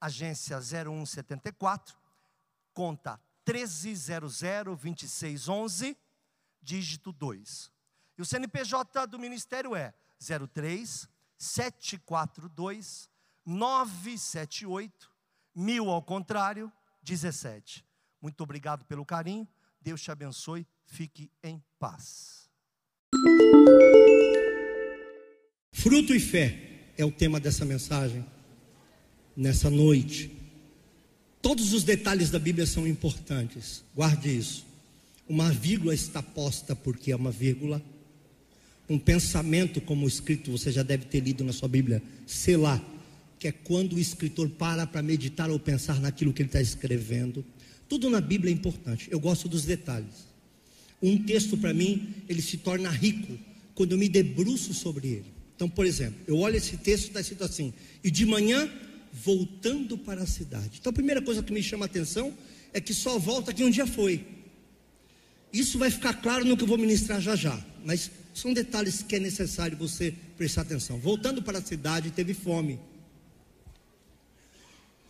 agência 0174, conta 13002611, dígito 2. E o CNPJ do Ministério é 03 742 978 mil ao contrário 17. Muito obrigado pelo carinho. Deus te abençoe. Fique em paz. Fruto e fé é o tema dessa mensagem nessa noite. Todos os detalhes da Bíblia são importantes. Guarde isso. Uma vírgula está posta porque é uma vírgula. Um pensamento, como escrito, você já deve ter lido na sua Bíblia, lá, que é quando o escritor para para meditar ou pensar naquilo que ele está escrevendo. Tudo na Bíblia é importante. Eu gosto dos detalhes. Um texto para mim, ele se torna rico quando eu me debruço sobre ele. Então, por exemplo, eu olho esse texto e está escrito assim: e de manhã voltando para a cidade. Então a primeira coisa que me chama a atenção é que só volta quem um dia foi. Isso vai ficar claro no que eu vou ministrar já já, mas são detalhes que é necessário você prestar atenção. Voltando para a cidade, teve fome.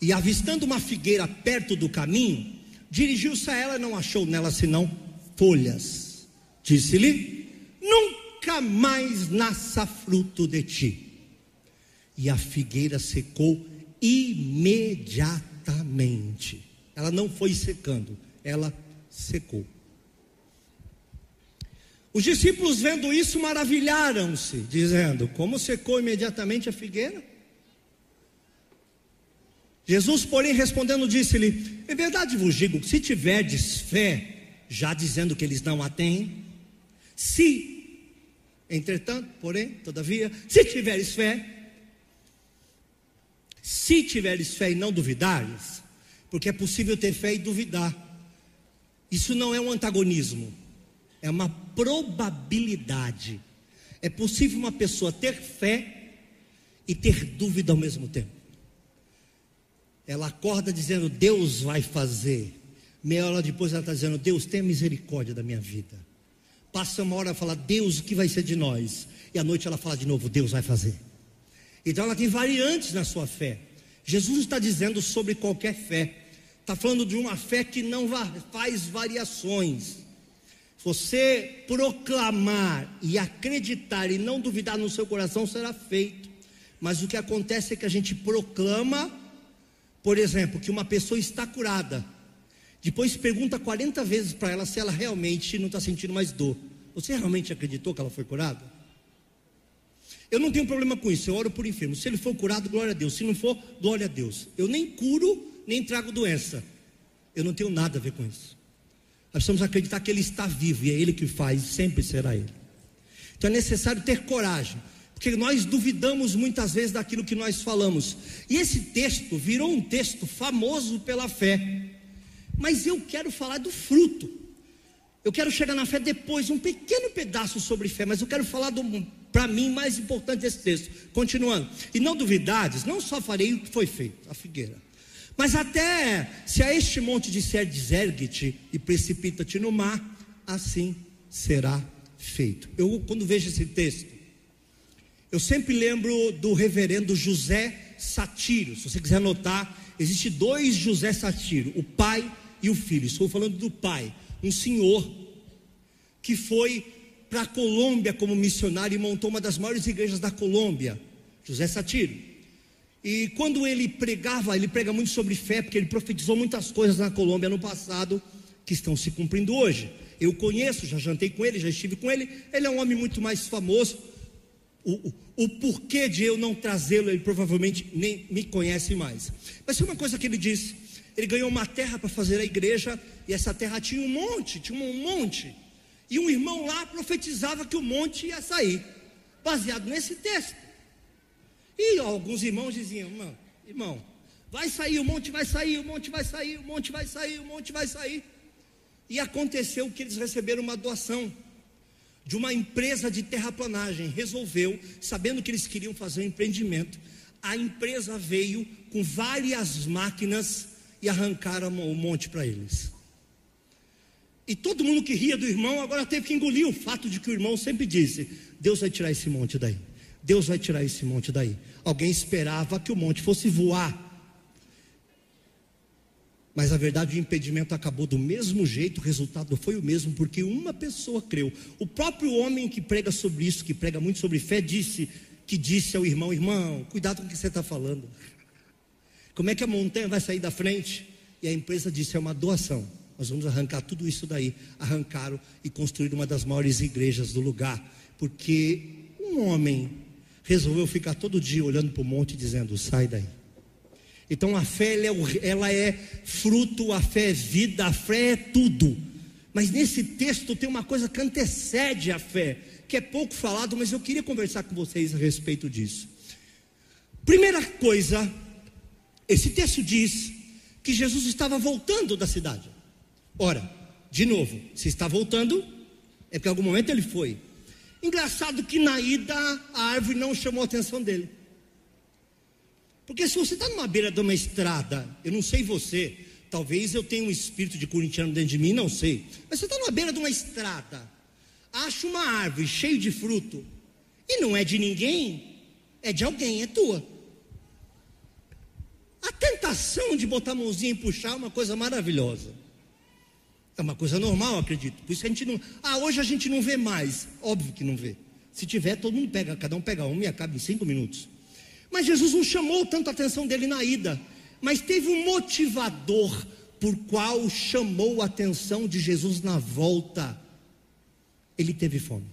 E avistando uma figueira perto do caminho, dirigiu-se a ela e não achou nela senão folhas. Disse-lhe: Nunca mais nasça fruto de ti. E a figueira secou imediatamente. Ela não foi secando, ela secou. Os discípulos vendo isso maravilharam-se, dizendo: Como secou imediatamente a figueira? Jesus, porém, respondendo, disse-lhe: Em verdade vos digo, se tiverdes fé, já dizendo que eles não a têm, se, entretanto, porém, todavia, se tiveres fé, se tiveres fé e não duvidares, porque é possível ter fé e duvidar. Isso não é um antagonismo, é uma probabilidade. É possível uma pessoa ter fé e ter dúvida ao mesmo tempo. Ela acorda dizendo, Deus vai fazer. Meia hora depois ela está dizendo, Deus, tenha misericórdia da minha vida. Passa uma hora e fala, Deus, o que vai ser de nós? E à noite ela fala de novo, Deus vai fazer. Então ela tem variantes na sua fé. Jesus está dizendo sobre qualquer fé. Está falando de uma fé que não faz variações. Você proclamar e acreditar e não duvidar no seu coração será feito. Mas o que acontece é que a gente proclama, por exemplo, que uma pessoa está curada. Depois pergunta 40 vezes para ela se ela realmente não está sentindo mais dor. Você realmente acreditou que ela foi curada? Eu não tenho problema com isso, eu oro por enfermo. Se ele for curado, glória a Deus. Se não for, glória a Deus. Eu nem curo, nem trago doença. Eu não tenho nada a ver com isso. Nós precisamos acreditar que Ele está vivo e é Ele que faz, sempre será Ele. Então é necessário ter coragem, porque nós duvidamos muitas vezes daquilo que nós falamos. E esse texto virou um texto famoso pela fé. Mas eu quero falar do fruto. Eu quero chegar na fé depois, um pequeno pedaço sobre fé, mas eu quero falar do para mim, mais importante desse texto. Continuando. E não duvidades, não só farei o que foi feito, a figueira. Mas até se a este monte disser desergue-te e precipita-te no mar, assim será feito. Eu, quando vejo esse texto, eu sempre lembro do reverendo José Satiro. Se você quiser anotar, existe dois José Satiro, o pai e o filho. Estou falando do pai, um senhor que foi para a Colômbia como missionário e montou uma das maiores igrejas da Colômbia, José Satiro. E quando ele pregava, ele prega muito sobre fé, porque ele profetizou muitas coisas na Colômbia no passado que estão se cumprindo hoje. Eu conheço, já jantei com ele, já estive com ele. Ele é um homem muito mais famoso. O, o, o porquê de eu não trazê-lo, ele provavelmente nem me conhece mais. Mas foi uma coisa que ele disse: ele ganhou uma terra para fazer a igreja, e essa terra tinha um monte, tinha um monte e um irmão lá profetizava que o monte ia sair, baseado nesse texto. E alguns irmãos diziam: irmão, irmão Vai sair, o monte vai sair, o monte vai sair, o monte vai sair, o monte vai sair. E aconteceu que eles receberam uma doação de uma empresa de terraplanagem. Resolveu, sabendo que eles queriam fazer um empreendimento, a empresa veio com várias máquinas e arrancaram o monte para eles. E todo mundo que ria do irmão agora teve que engolir o fato de que o irmão sempre disse: Deus vai tirar esse monte daí. Deus vai tirar esse monte daí. Alguém esperava que o monte fosse voar. Mas a verdade, o impedimento acabou do mesmo jeito, o resultado foi o mesmo, porque uma pessoa creu. O próprio homem que prega sobre isso, que prega muito sobre fé, disse que disse ao irmão: Irmão, cuidado com o que você está falando. Como é que a montanha vai sair da frente? E a empresa disse: É uma doação. Nós vamos arrancar tudo isso daí. Arrancaram e construíram uma das maiores igrejas do lugar. Porque um homem resolveu ficar todo dia olhando para o monte dizendo: Sai daí. Então a fé é, ela é fruto, a fé é vida, a fé é tudo. Mas nesse texto tem uma coisa que antecede a fé, que é pouco falado, mas eu queria conversar com vocês a respeito disso. Primeira coisa, esse texto diz que Jesus estava voltando da cidade. Ora, de novo, se está voltando, é porque em algum momento ele foi. Engraçado que na ida a árvore não chamou a atenção dele. Porque se você está numa beira de uma estrada, eu não sei você, talvez eu tenha um espírito de corintiano dentro de mim, não sei. Mas você está numa beira de uma estrada, acha uma árvore cheia de fruto, e não é de ninguém, é de alguém, é tua. A tentação de botar a mãozinha e puxar é uma coisa maravilhosa. É uma coisa normal, acredito. Por isso a gente não. Ah, hoje a gente não vê mais. Óbvio que não vê. Se tiver, todo mundo pega, cada um pega uma e acaba em cinco minutos. Mas Jesus não chamou tanto a atenção dele na ida, mas teve um motivador por qual chamou a atenção de Jesus na volta. Ele teve fome.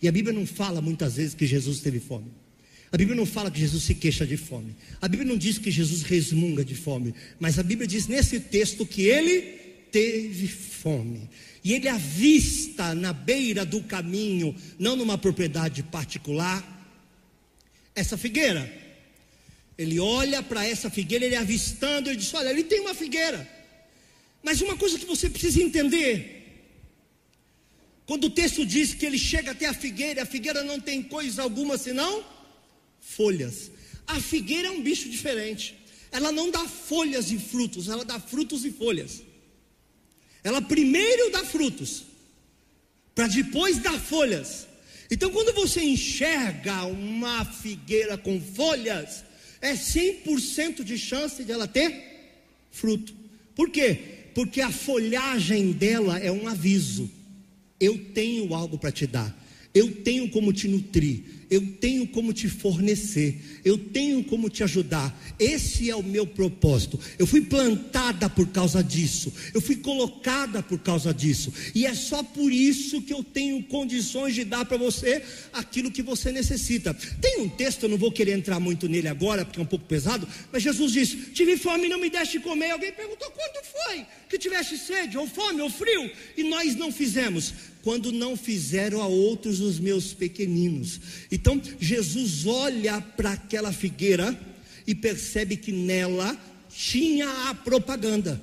E a Bíblia não fala muitas vezes que Jesus teve fome. A Bíblia não fala que Jesus se queixa de fome. A Bíblia não diz que Jesus resmunga de fome. Mas a Bíblia diz nesse texto que ele teve fome. E ele avista na beira do caminho, não numa propriedade particular, essa figueira. Ele olha para essa figueira, ele avistando, ele diz: Olha, ele tem uma figueira. Mas uma coisa que você precisa entender. Quando o texto diz que ele chega até a figueira, a figueira não tem coisa alguma senão folhas. A figueira é um bicho diferente. Ela não dá folhas e frutos, ela dá frutos e folhas. Ela primeiro dá frutos, para depois dar folhas. Então, quando você enxerga uma figueira com folhas, é 100% de chance de ela ter fruto. Por quê? Porque a folhagem dela é um aviso. Eu tenho algo para te dar. Eu tenho como te nutrir eu tenho como te fornecer, eu tenho como te ajudar. Esse é o meu propósito. Eu fui plantada por causa disso, eu fui colocada por causa disso, e é só por isso que eu tenho condições de dar para você aquilo que você necessita. Tem um texto, eu não vou querer entrar muito nele agora, porque é um pouco pesado, mas Jesus disse: Tive fome e não me deste comer. Alguém perguntou quando foi que tiveste sede, ou fome, ou frio, e nós não fizemos quando não fizeram a outros os meus pequeninos. Então Jesus olha para aquela figueira e percebe que nela tinha a propaganda.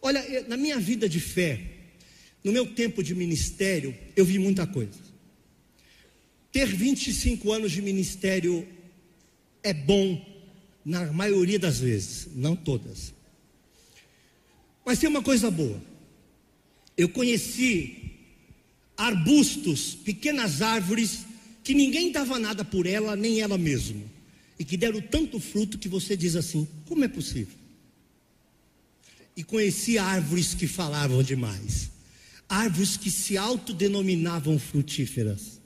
Olha, na minha vida de fé, no meu tempo de ministério, eu vi muita coisa. Ter 25 anos de ministério é bom na maioria das vezes, não todas. Mas tem uma coisa boa. Eu conheci arbustos, pequenas árvores, que ninguém dava nada por ela, nem ela mesma, e que deram tanto fruto que você diz assim: como é possível? E conheci árvores que falavam demais, árvores que se autodenominavam frutíferas,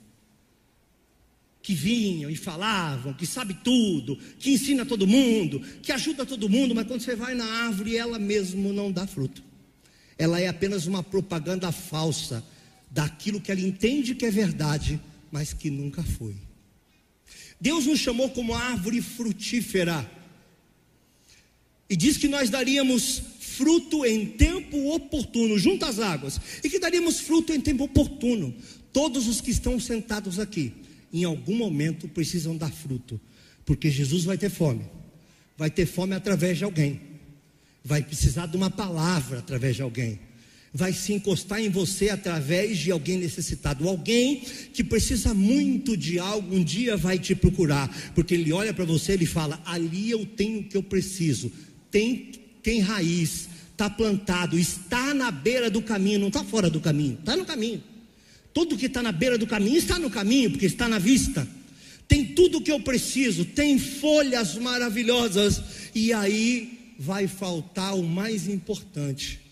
que vinham e falavam, que sabe tudo, que ensina todo mundo, que ajuda todo mundo, mas quando você vai na árvore, ela mesmo não dá fruto. Ela é apenas uma propaganda falsa daquilo que ela entende que é verdade, mas que nunca foi. Deus nos chamou como árvore frutífera. E diz que nós daríamos fruto em tempo oportuno, junto às águas, e que daríamos fruto em tempo oportuno. Todos os que estão sentados aqui, em algum momento precisam dar fruto, porque Jesus vai ter fome, vai ter fome através de alguém, vai precisar de uma palavra através de alguém, vai se encostar em você através de alguém necessitado. Alguém que precisa muito de algo, um dia vai te procurar, porque ele olha para você e fala: ali eu tenho o que eu preciso, tem, tem raiz, está plantado, está na beira do caminho, não está fora do caminho, está no caminho. Tudo que está na beira do caminho está no caminho, porque está na vista. Tem tudo o que eu preciso, tem folhas maravilhosas, e aí vai faltar o mais importante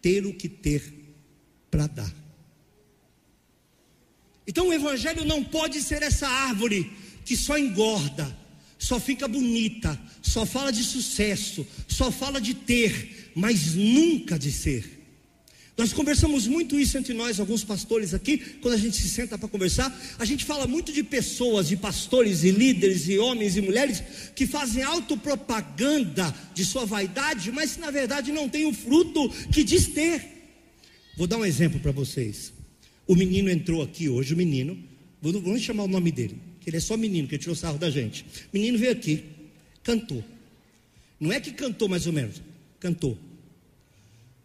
ter o que ter para dar. Então o Evangelho não pode ser essa árvore que só engorda, só fica bonita, só fala de sucesso, só fala de ter, mas nunca de ser. Nós conversamos muito isso entre nós, alguns pastores aqui, quando a gente se senta para conversar, a gente fala muito de pessoas, de pastores e líderes e homens e mulheres que fazem autopropaganda de sua vaidade, mas na verdade não tem o fruto que diz ter. Vou dar um exemplo para vocês. O menino entrou aqui hoje, o menino, vamos chamar o nome dele, que ele é só menino, que tirou sarro da gente. O menino veio aqui, cantou. Não é que cantou mais ou menos, cantou.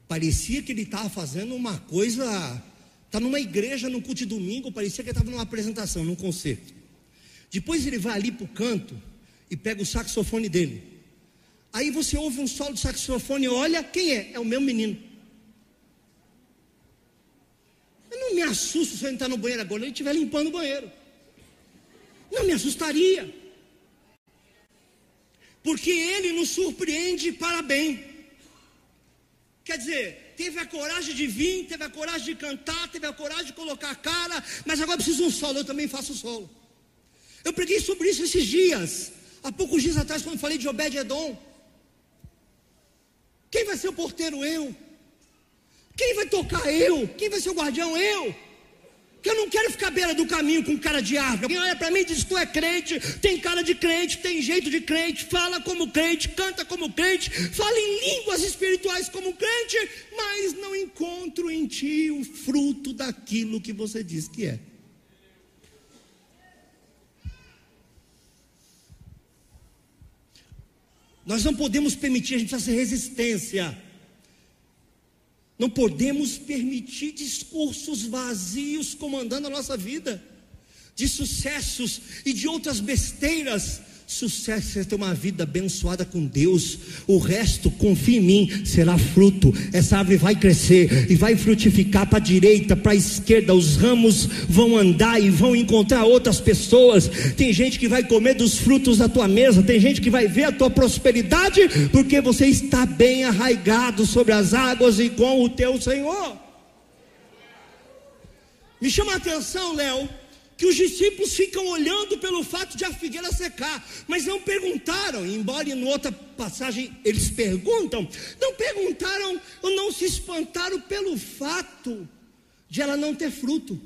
Parecia que ele estava fazendo uma coisa. Está numa igreja, num culto de domingo, parecia que ele estava numa apresentação, num concerto. Depois ele vai ali para o canto e pega o saxofone dele. Aí você ouve um solo de saxofone e olha, quem é? É o meu menino. Eu não me assusto se ele entrar no banheiro agora, ele estiver limpando o banheiro. Não me assustaria. Porque ele nos surpreende para bem. Quer dizer, teve a coragem de vir, teve a coragem de cantar, teve a coragem de colocar a cara, mas agora precisa um solo, eu também faço solo. Eu preguei sobre isso esses dias, há poucos dias atrás, quando falei de Obed-Edom. Quem vai ser o porteiro? Eu. Quem vai tocar? Eu. Quem vai ser o guardião? Eu. Que eu não quero ficar à beira do caminho com cara de árvore. Quem olha para mim e diz: Tu é crente, tem cara de crente, tem jeito de crente, fala como crente, canta como crente, fala em línguas espirituais como crente, mas não encontro em ti o fruto daquilo que você diz que é. Nós não podemos permitir, a gente ser resistência. Não podemos permitir discursos vazios comandando a nossa vida, de sucessos e de outras besteiras Sucesso é ter uma vida abençoada com Deus. O resto, confia em mim, será fruto. Essa árvore vai crescer e vai frutificar para a direita, para a esquerda. Os ramos vão andar e vão encontrar outras pessoas. Tem gente que vai comer dos frutos da tua mesa. Tem gente que vai ver a tua prosperidade, porque você está bem arraigado sobre as águas e com o teu Senhor. Me chama a atenção, Léo que os discípulos ficam olhando pelo fato de a figueira secar, mas não perguntaram, embora em outra passagem eles perguntam, não perguntaram ou não se espantaram pelo fato de ela não ter fruto.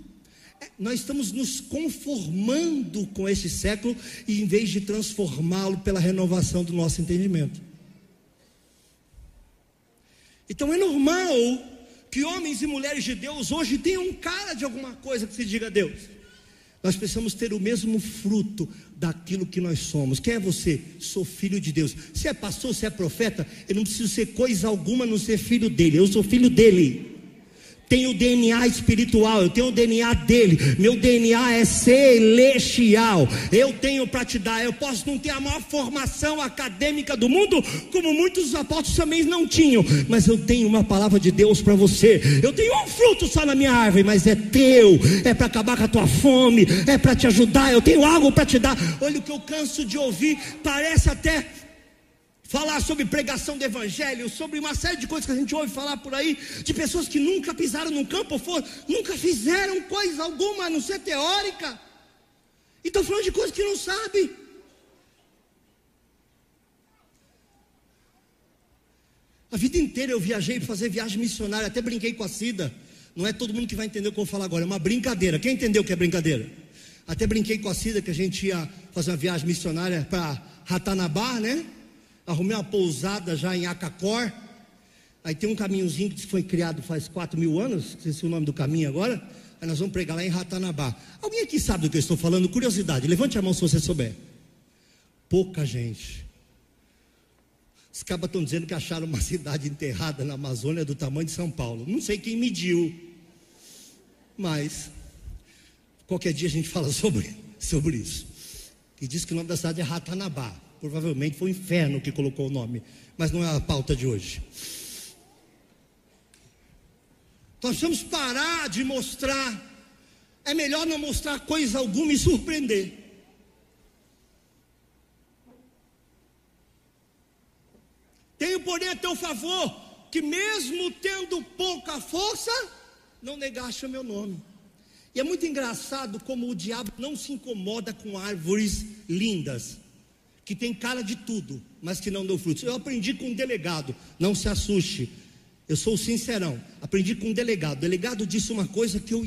É, nós estamos nos conformando com esse século e em vez de transformá-lo pela renovação do nosso entendimento. Então é normal que homens e mulheres de Deus hoje tenham cara de alguma coisa que se diga a Deus. Nós precisamos ter o mesmo fruto daquilo que nós somos. Quem é você? Sou filho de Deus. Se é pastor, se é profeta, eu não preciso ser coisa alguma não ser filho dele. Eu sou filho dele tenho o DNA espiritual, eu tenho o DNA dele, meu DNA é celestial. Eu tenho para te dar, eu posso não ter a maior formação acadêmica do mundo, como muitos dos apóstolos também não tinham, mas eu tenho uma palavra de Deus para você. Eu tenho um fruto só na minha árvore, mas é teu, é para acabar com a tua fome, é para te ajudar. Eu tenho algo para te dar. Olha o que eu canso de ouvir, parece até falar sobre pregação do evangelho, sobre uma série de coisas que a gente ouve falar por aí, de pessoas que nunca pisaram num campo, for, nunca fizeram coisa alguma, a não ser teórica. E estão falando de coisas que não sabe. A vida inteira eu viajei para fazer viagem missionária, até brinquei com a Cida. Não é todo mundo que vai entender o que eu vou falar agora, é uma brincadeira. Quem entendeu o que é brincadeira? Até brinquei com a Cida que a gente ia fazer uma viagem missionária para Ratanabá, né? Arrumei uma pousada já em Acacor. Aí tem um caminhozinho que foi criado faz 4 mil anos, não sei se é o nome do caminho agora. Aí nós vamos pregar lá em Ratanabá. Alguém aqui sabe do que eu estou falando? Curiosidade, levante a mão se você souber. Pouca gente. Os cabas estão dizendo que acharam uma cidade enterrada na Amazônia do tamanho de São Paulo. Não sei quem mediu, mas qualquer dia a gente fala sobre, sobre isso. E diz que o nome da cidade é Ratanabá. Provavelmente foi o inferno que colocou o nome, mas não é a pauta de hoje. Nós precisamos parar de mostrar. É melhor não mostrar coisa alguma e surpreender. Tenho, porém, a teu favor, que mesmo tendo pouca força, não negaste o meu nome. E é muito engraçado como o diabo não se incomoda com árvores lindas, que tem cara de tudo, mas que não dão frutos. Eu aprendi com um delegado, não se assuste. Eu sou sincerão, aprendi com um delegado. O delegado disse uma coisa que eu,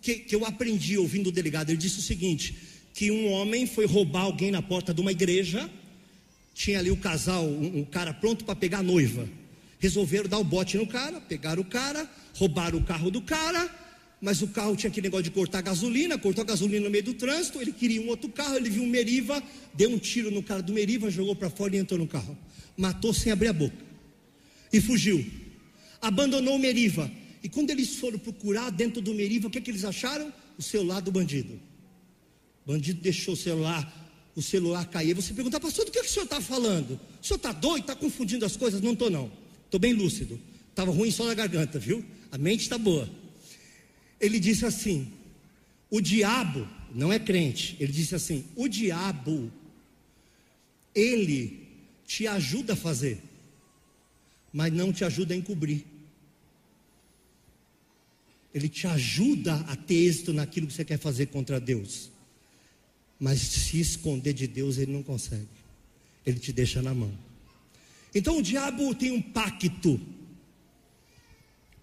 que, que eu aprendi ouvindo o delegado. Ele disse o seguinte: que um homem foi roubar alguém na porta de uma igreja tinha ali o casal, um, um cara pronto para pegar a noiva. Resolveram dar o bote no cara, pegaram o cara, roubaram o carro do cara, mas o carro tinha aquele negócio de cortar gasolina, cortou a gasolina no meio do trânsito, ele queria um outro carro, ele viu um Meriva, deu um tiro no cara do Meriva, jogou para fora e entrou no carro. Matou sem abrir a boca. E fugiu. Abandonou o Meriva. E quando eles foram procurar dentro do Meriva, o que, é que eles acharam? O celular do bandido. O bandido deixou o celular o celular cair. Você pergunta, pastor, do que, que o senhor está falando? O senhor está doido, está confundindo as coisas? Não estou, não. Estou bem lúcido. Estava ruim só na garganta, viu? A mente está boa. Ele disse assim: o diabo, não é crente, ele disse assim: o diabo, ele te ajuda a fazer, mas não te ajuda a encobrir. Ele te ajuda a ter êxito naquilo que você quer fazer contra Deus. Mas se esconder de Deus, ele não consegue. Ele te deixa na mão. Então o diabo tem um pacto.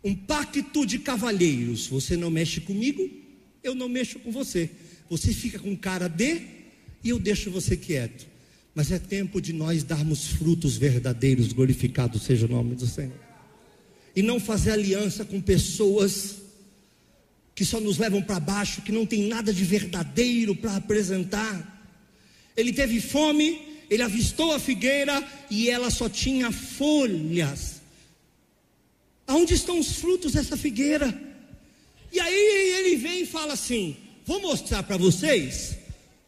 Um pacto de cavalheiros. Você não mexe comigo, eu não mexo com você. Você fica com cara de e eu deixo você quieto. Mas é tempo de nós darmos frutos verdadeiros, glorificado seja o nome do Senhor. E não fazer aliança com pessoas que só nos levam para baixo, que não tem nada de verdadeiro para apresentar. Ele teve fome, ele avistou a figueira e ela só tinha folhas. Aonde estão os frutos dessa figueira? E aí ele vem e fala assim: Vou mostrar para vocês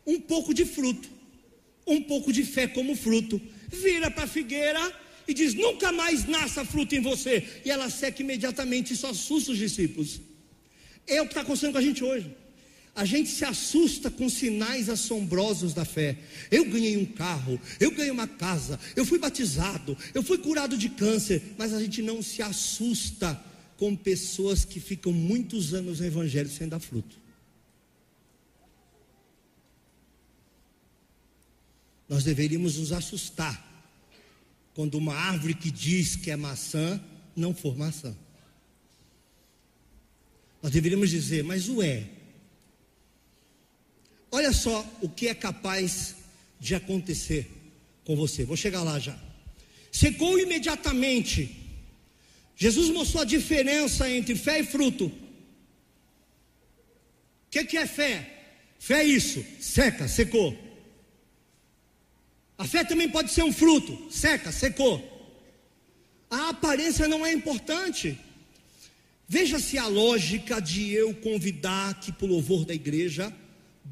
um pouco de fruto, um pouco de fé como fruto. Vira para a figueira e diz: Nunca mais nasça fruto em você. E ela seca imediatamente, isso assusta os discípulos. É o que está acontecendo com a gente hoje. A gente se assusta com sinais assombrosos da fé. Eu ganhei um carro, eu ganhei uma casa, eu fui batizado, eu fui curado de câncer, mas a gente não se assusta com pessoas que ficam muitos anos no Evangelho sem dar fruto. Nós deveríamos nos assustar quando uma árvore que diz que é maçã não for maçã. Nós deveríamos dizer, mas o é. Olha só o que é capaz de acontecer com você. Vou chegar lá já. Secou imediatamente. Jesus mostrou a diferença entre fé e fruto. O que, que é fé? Fé é isso, seca, secou. A fé também pode ser um fruto, seca, secou. A aparência não é importante. Veja-se a lógica de eu convidar aqui para o louvor da igreja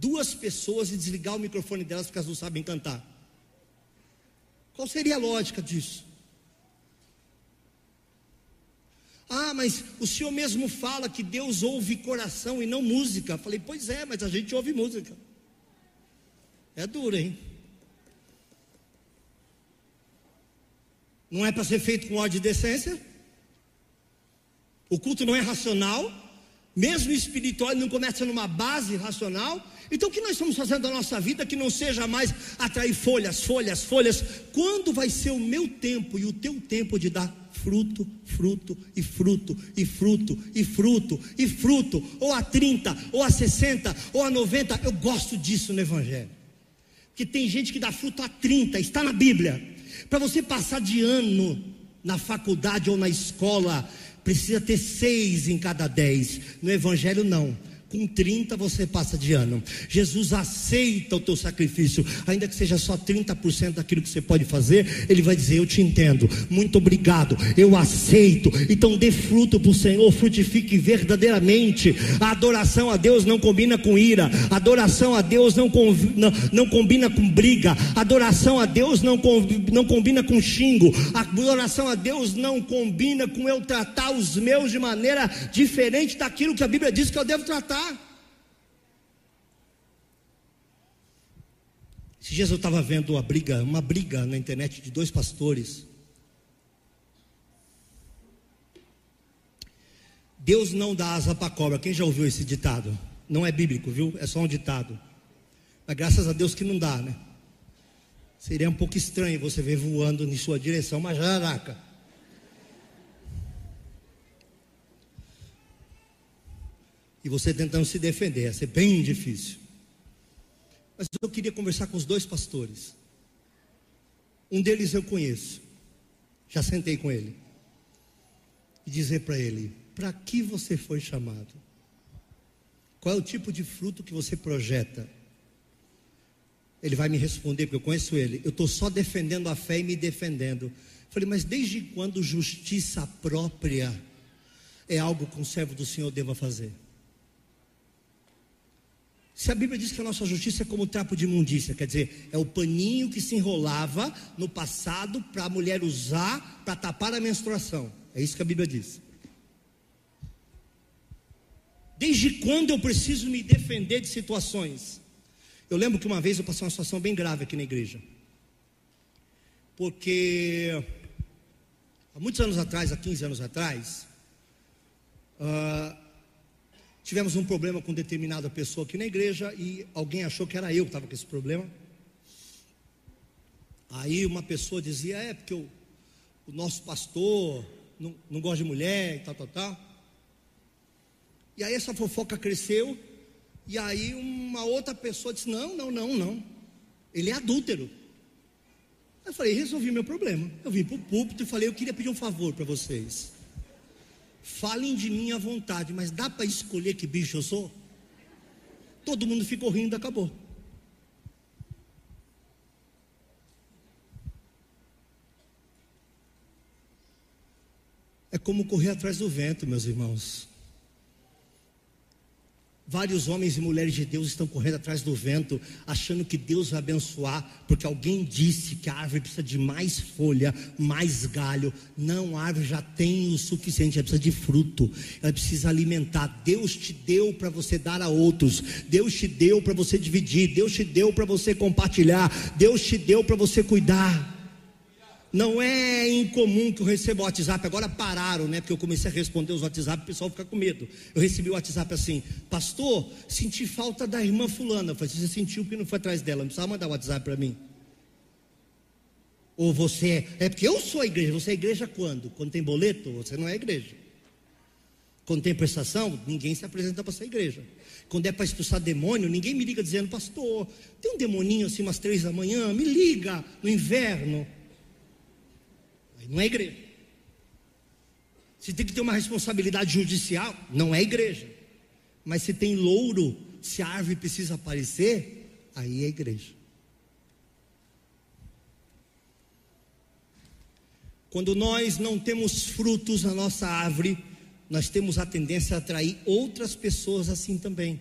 duas pessoas e desligar o microfone delas porque elas não sabem cantar. Qual seria a lógica disso? Ah, mas o senhor mesmo fala que Deus ouve coração e não música. Falei, pois é, mas a gente ouve música. É duro, hein? Não é para ser feito com ordem de decência? O culto não é racional, mesmo espiritual, não começa numa base racional. Então, o que nós estamos fazendo da nossa vida que não seja mais atrair folhas, folhas, folhas? Quando vai ser o meu tempo e o teu tempo de dar fruto, fruto e fruto e fruto e fruto e fruto, ou a 30, ou a 60, ou a 90? Eu gosto disso no Evangelho. Porque tem gente que dá fruto a 30, está na Bíblia. Para você passar de ano na faculdade ou na escola, precisa ter seis em cada dez. No Evangelho, não. Com 30 você passa de ano. Jesus aceita o teu sacrifício, ainda que seja só 30% daquilo que você pode fazer, ele vai dizer: "Eu te entendo. Muito obrigado. Eu aceito". Então dê fruto para o Senhor, frutifique verdadeiramente. A adoração a Deus não combina com ira. A adoração a Deus não, não, não combina com briga. A adoração a Deus não, não combina com xingo. A adoração a Deus não combina com eu tratar os meus de maneira diferente daquilo que a Bíblia diz que eu devo tratar. Esses dias eu estava vendo uma briga, uma briga na internet de dois pastores. Deus não dá asa para cobra. Quem já ouviu esse ditado? Não é bíblico, viu? É só um ditado. Mas graças a Deus que não dá, né? Seria um pouco estranho você ver voando em sua direção uma jararaca. E você tentando se defender, ia ser bem difícil. Mas eu queria conversar com os dois pastores. Um deles eu conheço, já sentei com ele, e dizer para ele: para que você foi chamado? Qual é o tipo de fruto que você projeta? Ele vai me responder, porque eu conheço ele. Eu estou só defendendo a fé e me defendendo. Falei, mas desde quando justiça própria é algo que um servo do Senhor deva fazer? Se a Bíblia diz que a nossa justiça é como trapo de imundícia, quer dizer, é o paninho que se enrolava no passado para a mulher usar para tapar a menstruação. É isso que a Bíblia diz. Desde quando eu preciso me defender de situações? Eu lembro que uma vez eu passei uma situação bem grave aqui na igreja. Porque há muitos anos atrás, há 15 anos atrás, uh, Tivemos um problema com determinada pessoa aqui na igreja e alguém achou que era eu que estava com esse problema. Aí uma pessoa dizia: É, porque o, nosso pastor não, não gosta de mulher e tal, tal, tal. E aí essa fofoca cresceu. E aí uma outra pessoa disse: Não, não, não, não. Ele é adúltero. Eu falei: Resolvi meu problema. Eu vim para o púlpito e falei: Eu queria pedir um favor para vocês. Falem de mim à vontade, mas dá para escolher que bicho eu sou? Todo mundo ficou rindo, acabou. É como correr atrás do vento, meus irmãos. Vários homens e mulheres de Deus estão correndo atrás do vento, achando que Deus vai abençoar, porque alguém disse que a árvore precisa de mais folha, mais galho. Não, a árvore já tem o suficiente, ela precisa de fruto, ela precisa alimentar. Deus te deu para você dar a outros, Deus te deu para você dividir, Deus te deu para você compartilhar, Deus te deu para você cuidar. Não é incomum que eu receba WhatsApp, agora pararam, né? Porque eu comecei a responder os WhatsApp, o pessoal fica com medo. Eu recebi o WhatsApp assim, pastor, senti falta da irmã fulana. Eu falei, você sentiu que não foi atrás dela, não precisava mandar o WhatsApp para mim. Ou você é, é porque eu sou a igreja, você é igreja quando? Quando tem boleto, você não é igreja. Quando tem prestação, ninguém se apresenta para ser igreja. Quando é para expulsar demônio, ninguém me liga dizendo, pastor, tem um demoninho assim umas três da manhã, me liga no inverno. Não é igreja. Se tem que ter uma responsabilidade judicial, não é igreja. Mas se tem louro, se a árvore precisa aparecer, aí é igreja. Quando nós não temos frutos na nossa árvore, nós temos a tendência a atrair outras pessoas assim também.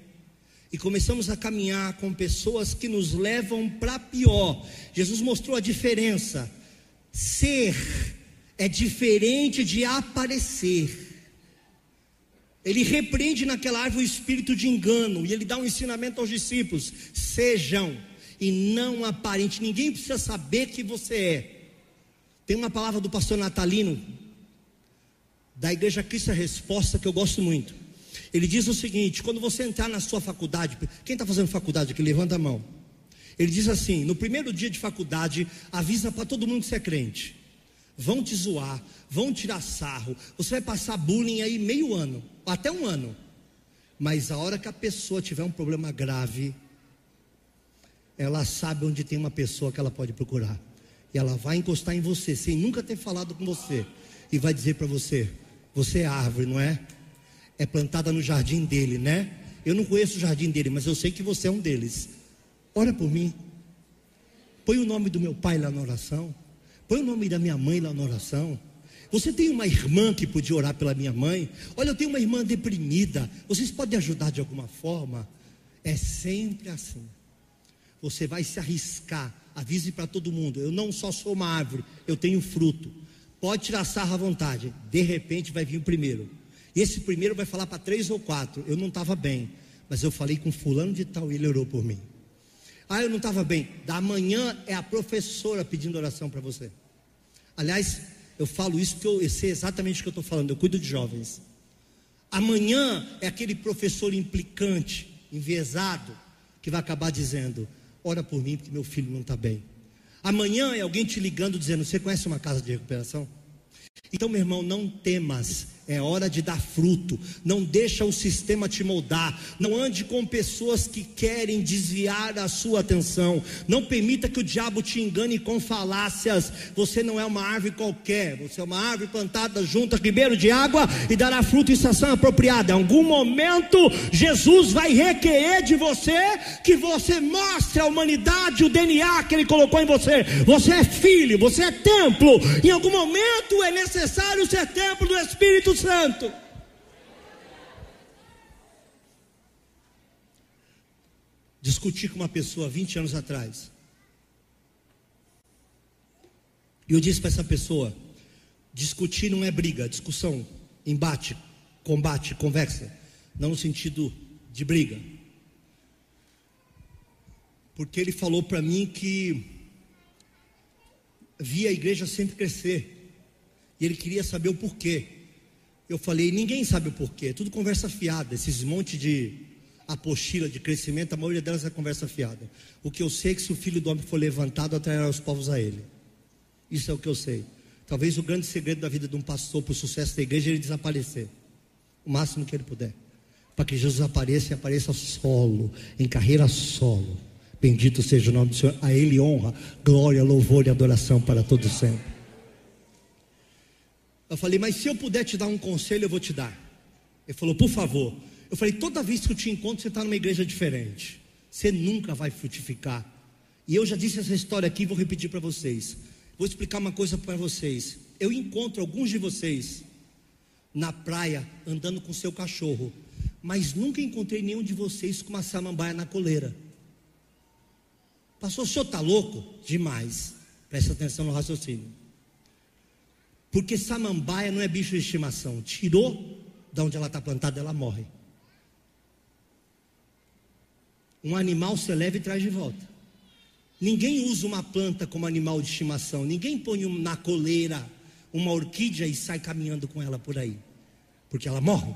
E começamos a caminhar com pessoas que nos levam para pior. Jesus mostrou a diferença. Ser é diferente de aparecer. Ele repreende naquela árvore o espírito de engano e ele dá um ensinamento aos discípulos: sejam e não aparente. Ninguém precisa saber que você é. Tem uma palavra do pastor Natalino, da Igreja Cristo a Resposta, que eu gosto muito. Ele diz o seguinte: quando você entrar na sua faculdade, quem está fazendo faculdade aqui, levanta a mão. Ele diz assim: no primeiro dia de faculdade, avisa para todo mundo que você é crente vão te zoar, vão tirar sarro, você vai passar bullying aí meio ano, até um ano. Mas a hora que a pessoa tiver um problema grave, ela sabe onde tem uma pessoa que ela pode procurar. E ela vai encostar em você, sem nunca ter falado com você. E vai dizer para você: Você é árvore, não é? É plantada no jardim dele, né? Eu não conheço o jardim dele, mas eu sei que você é um deles. Ora por mim. Põe o nome do meu pai lá na oração. Põe o nome da minha mãe lá na oração. Você tem uma irmã que podia orar pela minha mãe? Olha, eu tenho uma irmã deprimida. Vocês podem ajudar de alguma forma? É sempre assim. Você vai se arriscar. Avise para todo mundo. Eu não só sou uma árvore, eu tenho fruto. Pode tirar sarra à vontade. De repente vai vir o primeiro. E esse primeiro vai falar para três ou quatro. Eu não estava bem, mas eu falei com fulano de tal e ele orou por mim. Ah, eu não estava bem. Da manhã é a professora pedindo oração para você. Aliás, eu falo isso porque eu, eu sei exatamente o que eu estou falando. Eu cuido de jovens. Amanhã é aquele professor implicante, enviesado, que vai acabar dizendo: Ora por mim, porque meu filho não está bem. Amanhã é alguém te ligando dizendo: Você conhece uma casa de recuperação? Então, meu irmão, não temas é hora de dar fruto. Não deixa o sistema te moldar. Não ande com pessoas que querem desviar a sua atenção. Não permita que o diabo te engane com falácias. Você não é uma árvore qualquer. Você é uma árvore plantada junto a ribeiro de água e dará fruto em estação apropriada. Em algum momento, Jesus vai requerer de você que você mostre à humanidade o DNA que ele colocou em você. Você é filho, você é templo. Em algum momento é necessário ser templo do Espírito Santo. Discuti com uma pessoa 20 anos atrás. E eu disse para essa pessoa: discutir não é briga, discussão, embate, combate, conversa. Não no sentido de briga. Porque ele falou para mim que via a igreja sempre crescer. E ele queria saber o porquê. Eu falei, ninguém sabe o porquê, tudo conversa fiada, esses monte de apostila de crescimento, a maioria delas é conversa fiada. O que eu sei é que se o filho do homem for levantado, atrairá os povos a ele. Isso é o que eu sei. Talvez o grande segredo da vida de um pastor para o sucesso da igreja é ele desaparecer. O máximo que ele puder. Para que Jesus apareça e apareça solo, em carreira solo. Bendito seja o nome do Senhor. A Ele honra, glória, louvor e adoração para todos sempre. Eu falei, mas se eu puder te dar um conselho, eu vou te dar. Ele falou, por favor. Eu falei, toda vez que eu te encontro, você está numa igreja diferente. Você nunca vai frutificar. E eu já disse essa história aqui, vou repetir para vocês. Vou explicar uma coisa para vocês. Eu encontro alguns de vocês na praia andando com seu cachorro, mas nunca encontrei nenhum de vocês com uma samambaia na coleira. Pastor, o senhor está louco? Demais. Presta atenção no raciocínio. Porque samambaia não é bicho de estimação. Tirou de onde ela está plantada, ela morre. Um animal você leva e traz de volta. Ninguém usa uma planta como animal de estimação. Ninguém põe na coleira uma orquídea e sai caminhando com ela por aí. Porque ela morre.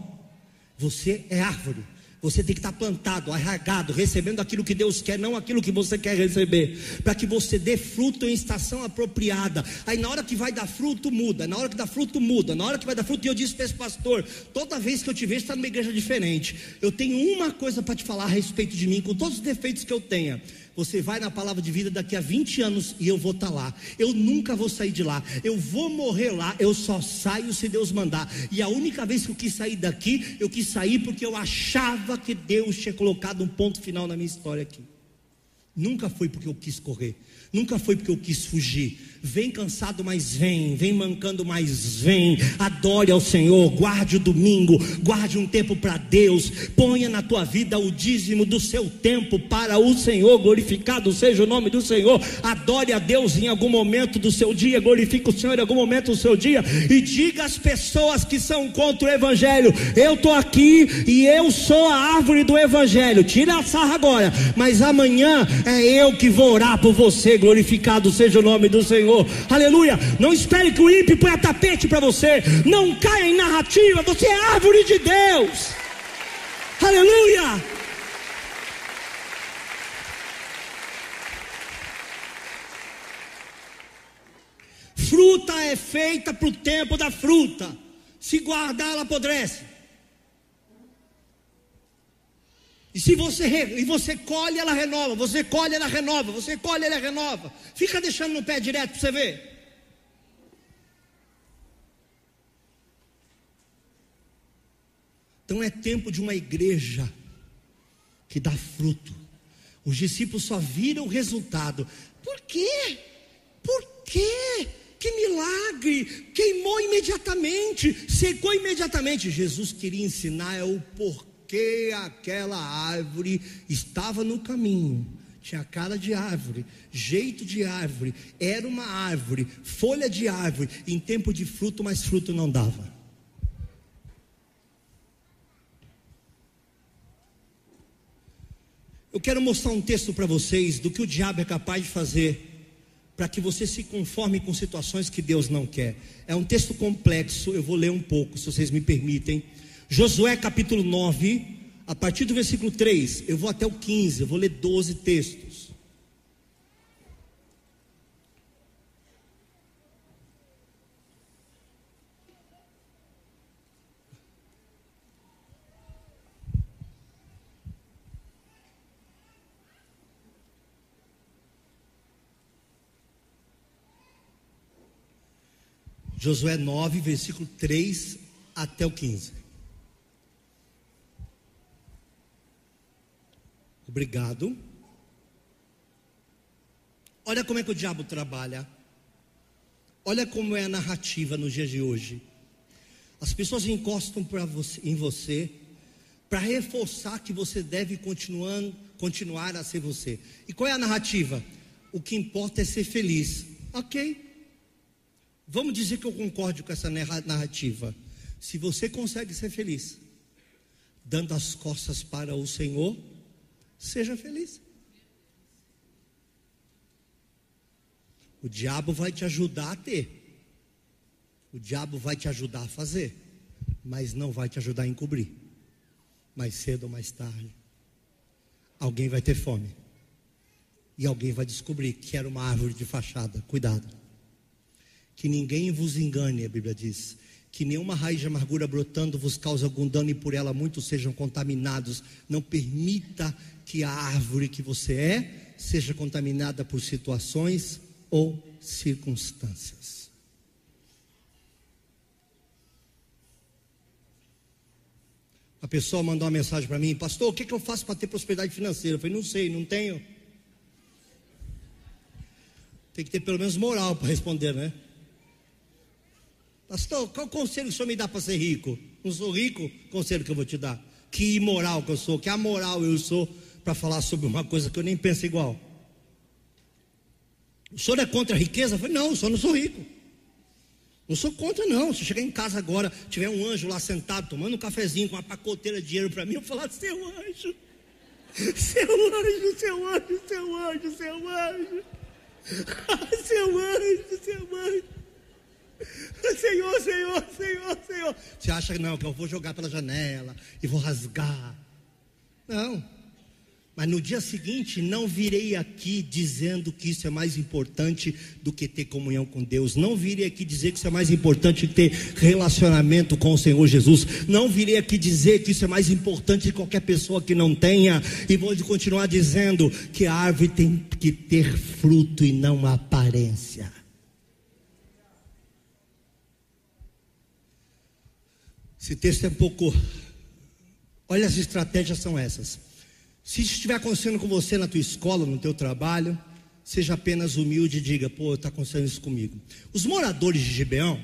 Você é árvore. Você tem que estar plantado, arragado, recebendo aquilo que Deus quer, não aquilo que você quer receber, para que você dê fruto em estação apropriada. Aí na hora que vai dar fruto, muda, na hora que dá fruto, muda, na hora que vai dar fruto, e eu disse para esse pastor: toda vez que eu te vejo, está numa igreja diferente. Eu tenho uma coisa para te falar a respeito de mim, com todos os defeitos que eu tenha. Você vai na palavra de vida daqui a 20 anos e eu vou estar tá lá. Eu nunca vou sair de lá. Eu vou morrer lá. Eu só saio se Deus mandar. E a única vez que eu quis sair daqui, eu quis sair porque eu achava que Deus tinha colocado um ponto final na minha história aqui. Nunca foi porque eu quis correr. Nunca foi porque eu quis fugir. Vem cansado, mas vem. Vem mancando, mas vem. Adore ao Senhor. Guarde o domingo. Guarde um tempo para Deus. Ponha na tua vida o dízimo do seu tempo para o Senhor. Glorificado seja o nome do Senhor. Adore a Deus em algum momento do seu dia. Glorifique o Senhor em algum momento do seu dia. E diga às pessoas que são contra o Evangelho: Eu estou aqui e eu sou a árvore do Evangelho. Tira a sarra agora. Mas amanhã é eu que vou orar por você glorificado seja o nome do Aleluia. Não espere que o ímpio ponha tapete para você. Não caia em narrativa. Você é árvore de Deus. Aleluia. Fruta é feita para o tempo da fruta. Se guardar, ela apodrece. E se você e você colhe, ela renova, você colhe, ela renova, você colhe, ela renova. Fica deixando no pé direto para você ver. Então é tempo de uma igreja que dá fruto. Os discípulos só viram o resultado. Por quê? Por quê? Que milagre! Queimou imediatamente, secou imediatamente. Jesus queria ensinar é o porquê aquela árvore estava no caminho. Tinha cara de árvore, jeito de árvore, era uma árvore, folha de árvore, em tempo de fruto, mas fruto não dava. Eu quero mostrar um texto para vocês do que o diabo é capaz de fazer para que você se conforme com situações que Deus não quer. É um texto complexo, eu vou ler um pouco, se vocês me permitem. Josué capítulo 9, a partir do versículo 3, eu vou até o 15, eu vou ler 12 textos. Josué 9, versículo 3 até o 15. Obrigado. Olha como é que o diabo trabalha. Olha como é a narrativa nos dias de hoje. As pessoas encostam você, em você para reforçar que você deve continuar, continuar a ser você. E qual é a narrativa? O que importa é ser feliz. Ok. Vamos dizer que eu concordo com essa narrativa. Se você consegue ser feliz, dando as costas para o Senhor, seja feliz. O diabo vai te ajudar a ter. O diabo vai te ajudar a fazer, mas não vai te ajudar a encobrir. Mais cedo ou mais tarde, alguém vai ter fome. E alguém vai descobrir que era uma árvore de fachada. Cuidado. Que ninguém vos engane, a Bíblia diz. Que nenhuma raiz de amargura brotando vos cause algum dano e por ela muitos sejam contaminados. Não permita que a árvore que você é seja contaminada por situações ou circunstâncias. A pessoa mandou uma mensagem para mim, pastor, o que, que eu faço para ter prosperidade financeira? Eu falei, não sei, não tenho. Tem que ter pelo menos moral para responder, né? Pastor, qual conselho o senhor me dá para ser rico? Não sou rico, conselho que eu vou te dar. Que imoral que eu sou, que amoral eu sou para falar sobre uma coisa que eu nem penso igual. O senhor é contra a riqueza? Eu falei, não, eu só não sou rico. Não sou contra, não. Se chegar em casa agora, tiver um anjo lá sentado, tomando um cafezinho com uma pacoteira de dinheiro para mim, eu falar, seu anjo, seu anjo, seu anjo, seu anjo, seu anjo, seu anjo, seu anjo. Senhor, Senhor, Senhor, Senhor. Você acha não, que eu vou jogar pela janela e vou rasgar? Não. Mas no dia seguinte, não virei aqui dizendo que isso é mais importante do que ter comunhão com Deus. Não virei aqui dizer que isso é mais importante que ter relacionamento com o Senhor Jesus. Não virei aqui dizer que isso é mais importante que qualquer pessoa que não tenha. E vou continuar dizendo que a árvore tem que ter fruto e não aparência. Esse texto é um pouco. Olha, as estratégias são essas. Se isso estiver acontecendo com você na tua escola, no teu trabalho, seja apenas humilde e diga: pô, está acontecendo isso comigo. Os moradores de Gibeão,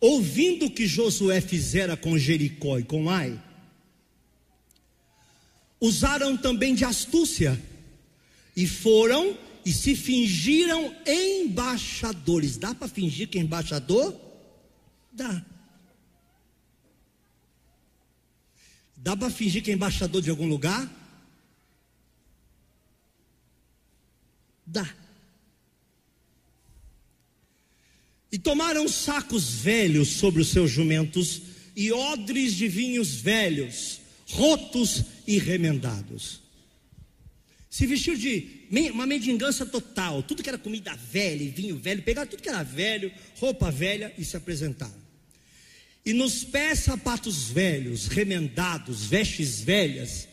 ouvindo o que Josué fizera com Jericó e com Ai, usaram também de astúcia e foram e se fingiram embaixadores. Dá para fingir que é embaixador? Dá. Dá para fingir que é embaixador de algum lugar? Dá. E tomaram sacos velhos sobre os seus jumentos e odres de vinhos velhos, rotos e remendados. Se vestiu de uma mendigança total, tudo que era comida velha e vinho velho, pegaram tudo que era velho, roupa velha e se apresentaram. E nos pés sapatos velhos, remendados, vestes velhas,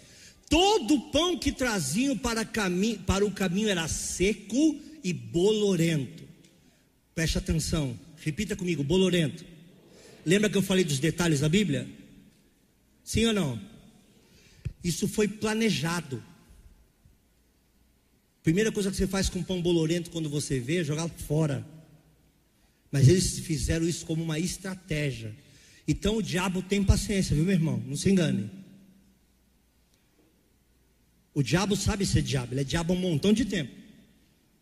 todo o pão que traziam para, para o caminho era seco e bolorento. Preste atenção, repita comigo: bolorento. Lembra que eu falei dos detalhes da Bíblia? Sim ou não? Isso foi planejado. Primeira coisa que você faz com pão bolorento quando você vê é jogar fora. Mas eles fizeram isso como uma estratégia. Então o diabo tem paciência, viu, meu irmão? Não se engane. O diabo sabe ser diabo, ele é diabo há um montão de tempo.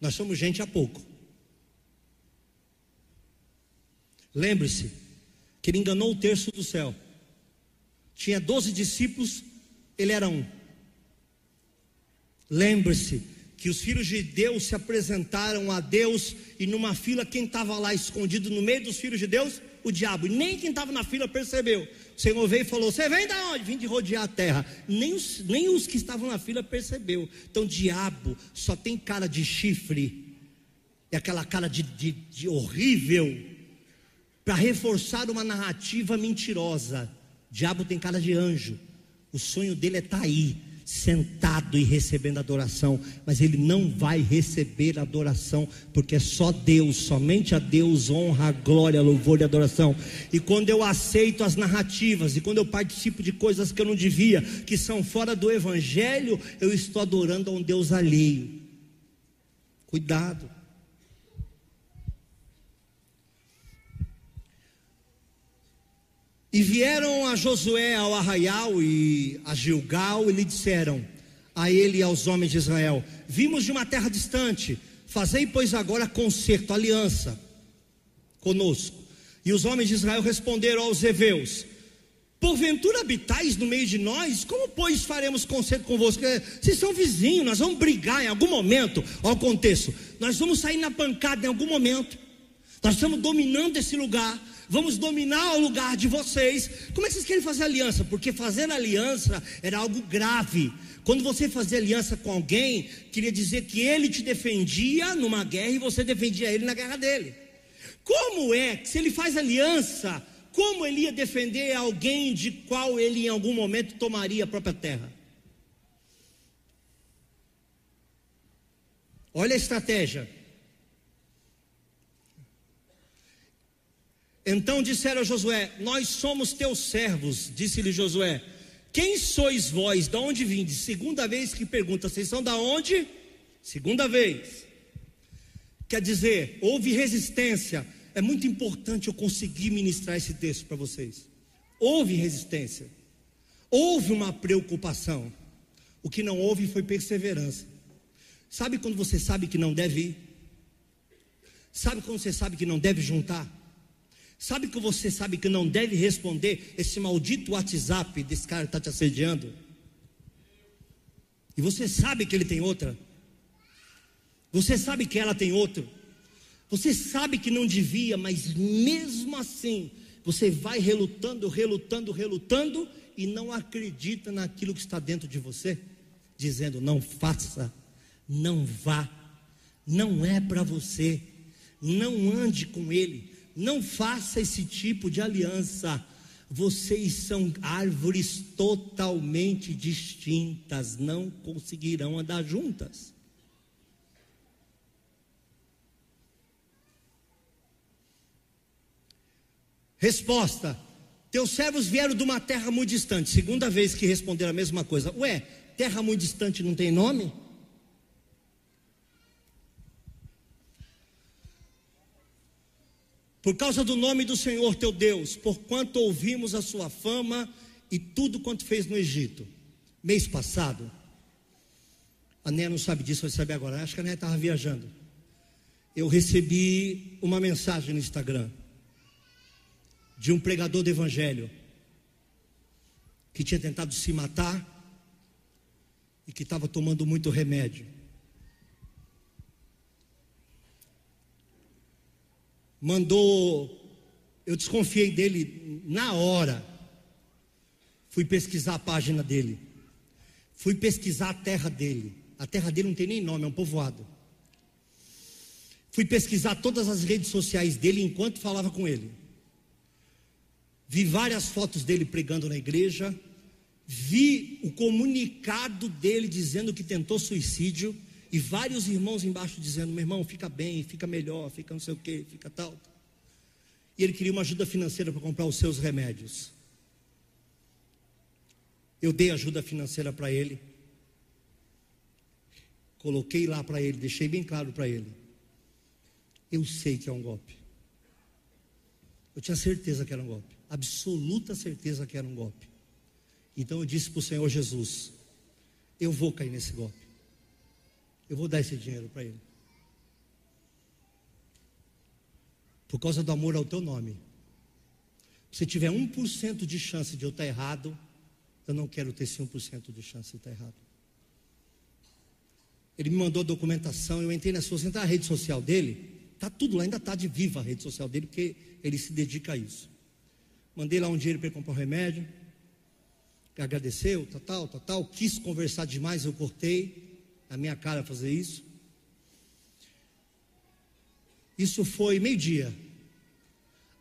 Nós somos gente há pouco. Lembre-se que ele enganou o terço do céu. Tinha doze discípulos, ele era um. Lembre-se que os filhos de Deus se apresentaram a Deus e numa fila quem estava lá escondido no meio dos filhos de Deus? O diabo. Nem quem estava na fila percebeu. O Senhor veio e falou: Você vem da onde? Vim de rodear a terra. Nem os, nem os que estavam na fila percebeu. Então, diabo só tem cara de chifre. É aquela cara de, de, de horrível. Para reforçar uma narrativa mentirosa. Diabo tem cara de anjo. O sonho dele é estar tá aí sentado e recebendo adoração, mas ele não vai receber adoração, porque é só Deus, somente a Deus honra, glória, louvor e adoração. E quando eu aceito as narrativas, e quando eu participo de coisas que eu não devia, que são fora do Evangelho, eu estou adorando a um Deus alheio. Cuidado. E vieram a Josué ao arraial e a Gilgal e lhe disseram a ele e aos homens de Israel: Vimos de uma terra distante, fazei pois agora concerto, aliança conosco. E os homens de Israel responderam aos heveus: Porventura habitais no meio de nós? Como, pois, faremos concerto convosco? Vocês são vizinhos, nós vamos brigar em algum momento. Olha o contexto: nós vamos sair na pancada em algum momento. Nós estamos dominando esse lugar vamos dominar o lugar de vocês. Como é que vocês querem fazer aliança? Porque fazer aliança era algo grave. Quando você fazia aliança com alguém, queria dizer que ele te defendia numa guerra e você defendia ele na guerra dele. Como é que se ele faz aliança, como ele ia defender alguém de qual ele em algum momento tomaria a própria terra? Olha a estratégia. Então disseram a Josué: Nós somos teus servos. Disse-lhe Josué: Quem sois vós? Da onde vindes? Segunda vez que pergunta: Vocês são da onde? Segunda vez. Quer dizer, houve resistência. É muito importante eu conseguir ministrar esse texto para vocês. Houve resistência. Houve uma preocupação. O que não houve foi perseverança. Sabe quando você sabe que não deve ir? Sabe quando você sabe que não deve juntar? Sabe que você sabe que não deve responder esse maldito WhatsApp desse cara que está te assediando? E você sabe que ele tem outra. Você sabe que ela tem outro. Você sabe que não devia, mas mesmo assim, você vai relutando, relutando, relutando e não acredita naquilo que está dentro de você, dizendo: não faça, não vá, não é para você, não ande com ele, não faça esse tipo de aliança. Vocês são árvores totalmente distintas, não conseguirão andar juntas. Resposta: Teus servos vieram de uma terra muito distante. Segunda vez que responderam a mesma coisa. Ué, terra muito distante não tem nome? Por causa do nome do Senhor teu Deus, porquanto ouvimos a sua fama e tudo quanto fez no Egito. Mês passado, a Néia não sabe disso, vai saber agora. Acho que a Néia estava viajando. Eu recebi uma mensagem no Instagram de um pregador do Evangelho que tinha tentado se matar e que estava tomando muito remédio. Mandou, eu desconfiei dele na hora. Fui pesquisar a página dele. Fui pesquisar a terra dele. A terra dele não tem nem nome, é um povoado. Fui pesquisar todas as redes sociais dele enquanto falava com ele. Vi várias fotos dele pregando na igreja. Vi o comunicado dele dizendo que tentou suicídio. E vários irmãos embaixo dizendo: meu irmão, fica bem, fica melhor, fica não sei o que, fica tal. E ele queria uma ajuda financeira para comprar os seus remédios. Eu dei ajuda financeira para ele. Coloquei lá para ele, deixei bem claro para ele. Eu sei que é um golpe. Eu tinha certeza que era um golpe, absoluta certeza que era um golpe. Então eu disse para o Senhor Jesus: Eu vou cair nesse golpe. Eu vou dar esse dinheiro para ele. Por causa do amor ao teu nome. Se tiver 1% de chance de eu estar errado, eu não quero ter esse 1% de chance de estar errado. Ele me mandou documentação, eu entrei na sua, na rede social dele, tá tudo lá, ainda está de viva a rede social dele, porque ele se dedica a isso. Mandei lá um dinheiro para ele comprar um remédio, agradeceu, tal, tal, tal, quis conversar demais, eu cortei, a minha cara fazer isso. Isso foi meio-dia.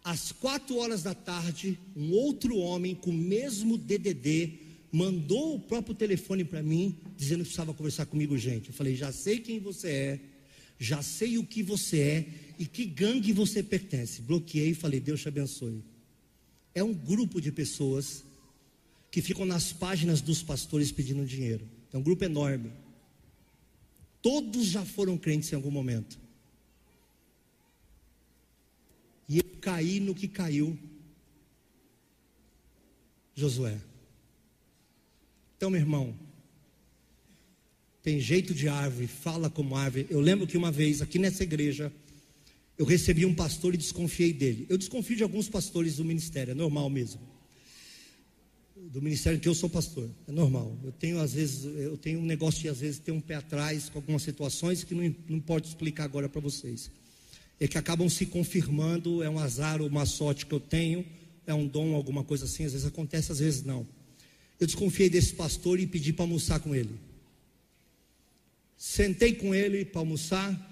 Às quatro horas da tarde, um outro homem com o mesmo DDD mandou o próprio telefone para mim, dizendo que precisava conversar comigo, gente. Eu falei: já sei quem você é, já sei o que você é e que gangue você pertence. Bloqueei e falei: Deus te abençoe. É um grupo de pessoas que ficam nas páginas dos pastores pedindo dinheiro. É um grupo enorme. Todos já foram crentes em algum momento. E eu caí no que caiu Josué. Então, meu irmão, tem jeito de árvore, fala como árvore. Eu lembro que uma vez, aqui nessa igreja, eu recebi um pastor e desconfiei dele. Eu desconfio de alguns pastores do ministério, é normal mesmo. Do ministério que eu sou pastor, é normal. Eu tenho, às vezes, eu tenho um negócio de, às vezes, ter um pé atrás com algumas situações que não, não pode explicar agora para vocês. É que acabam se confirmando, é um azar ou uma sorte que eu tenho, é um dom, alguma coisa assim, às vezes acontece, às vezes não. Eu desconfiei desse pastor e pedi para almoçar com ele. Sentei com ele para almoçar.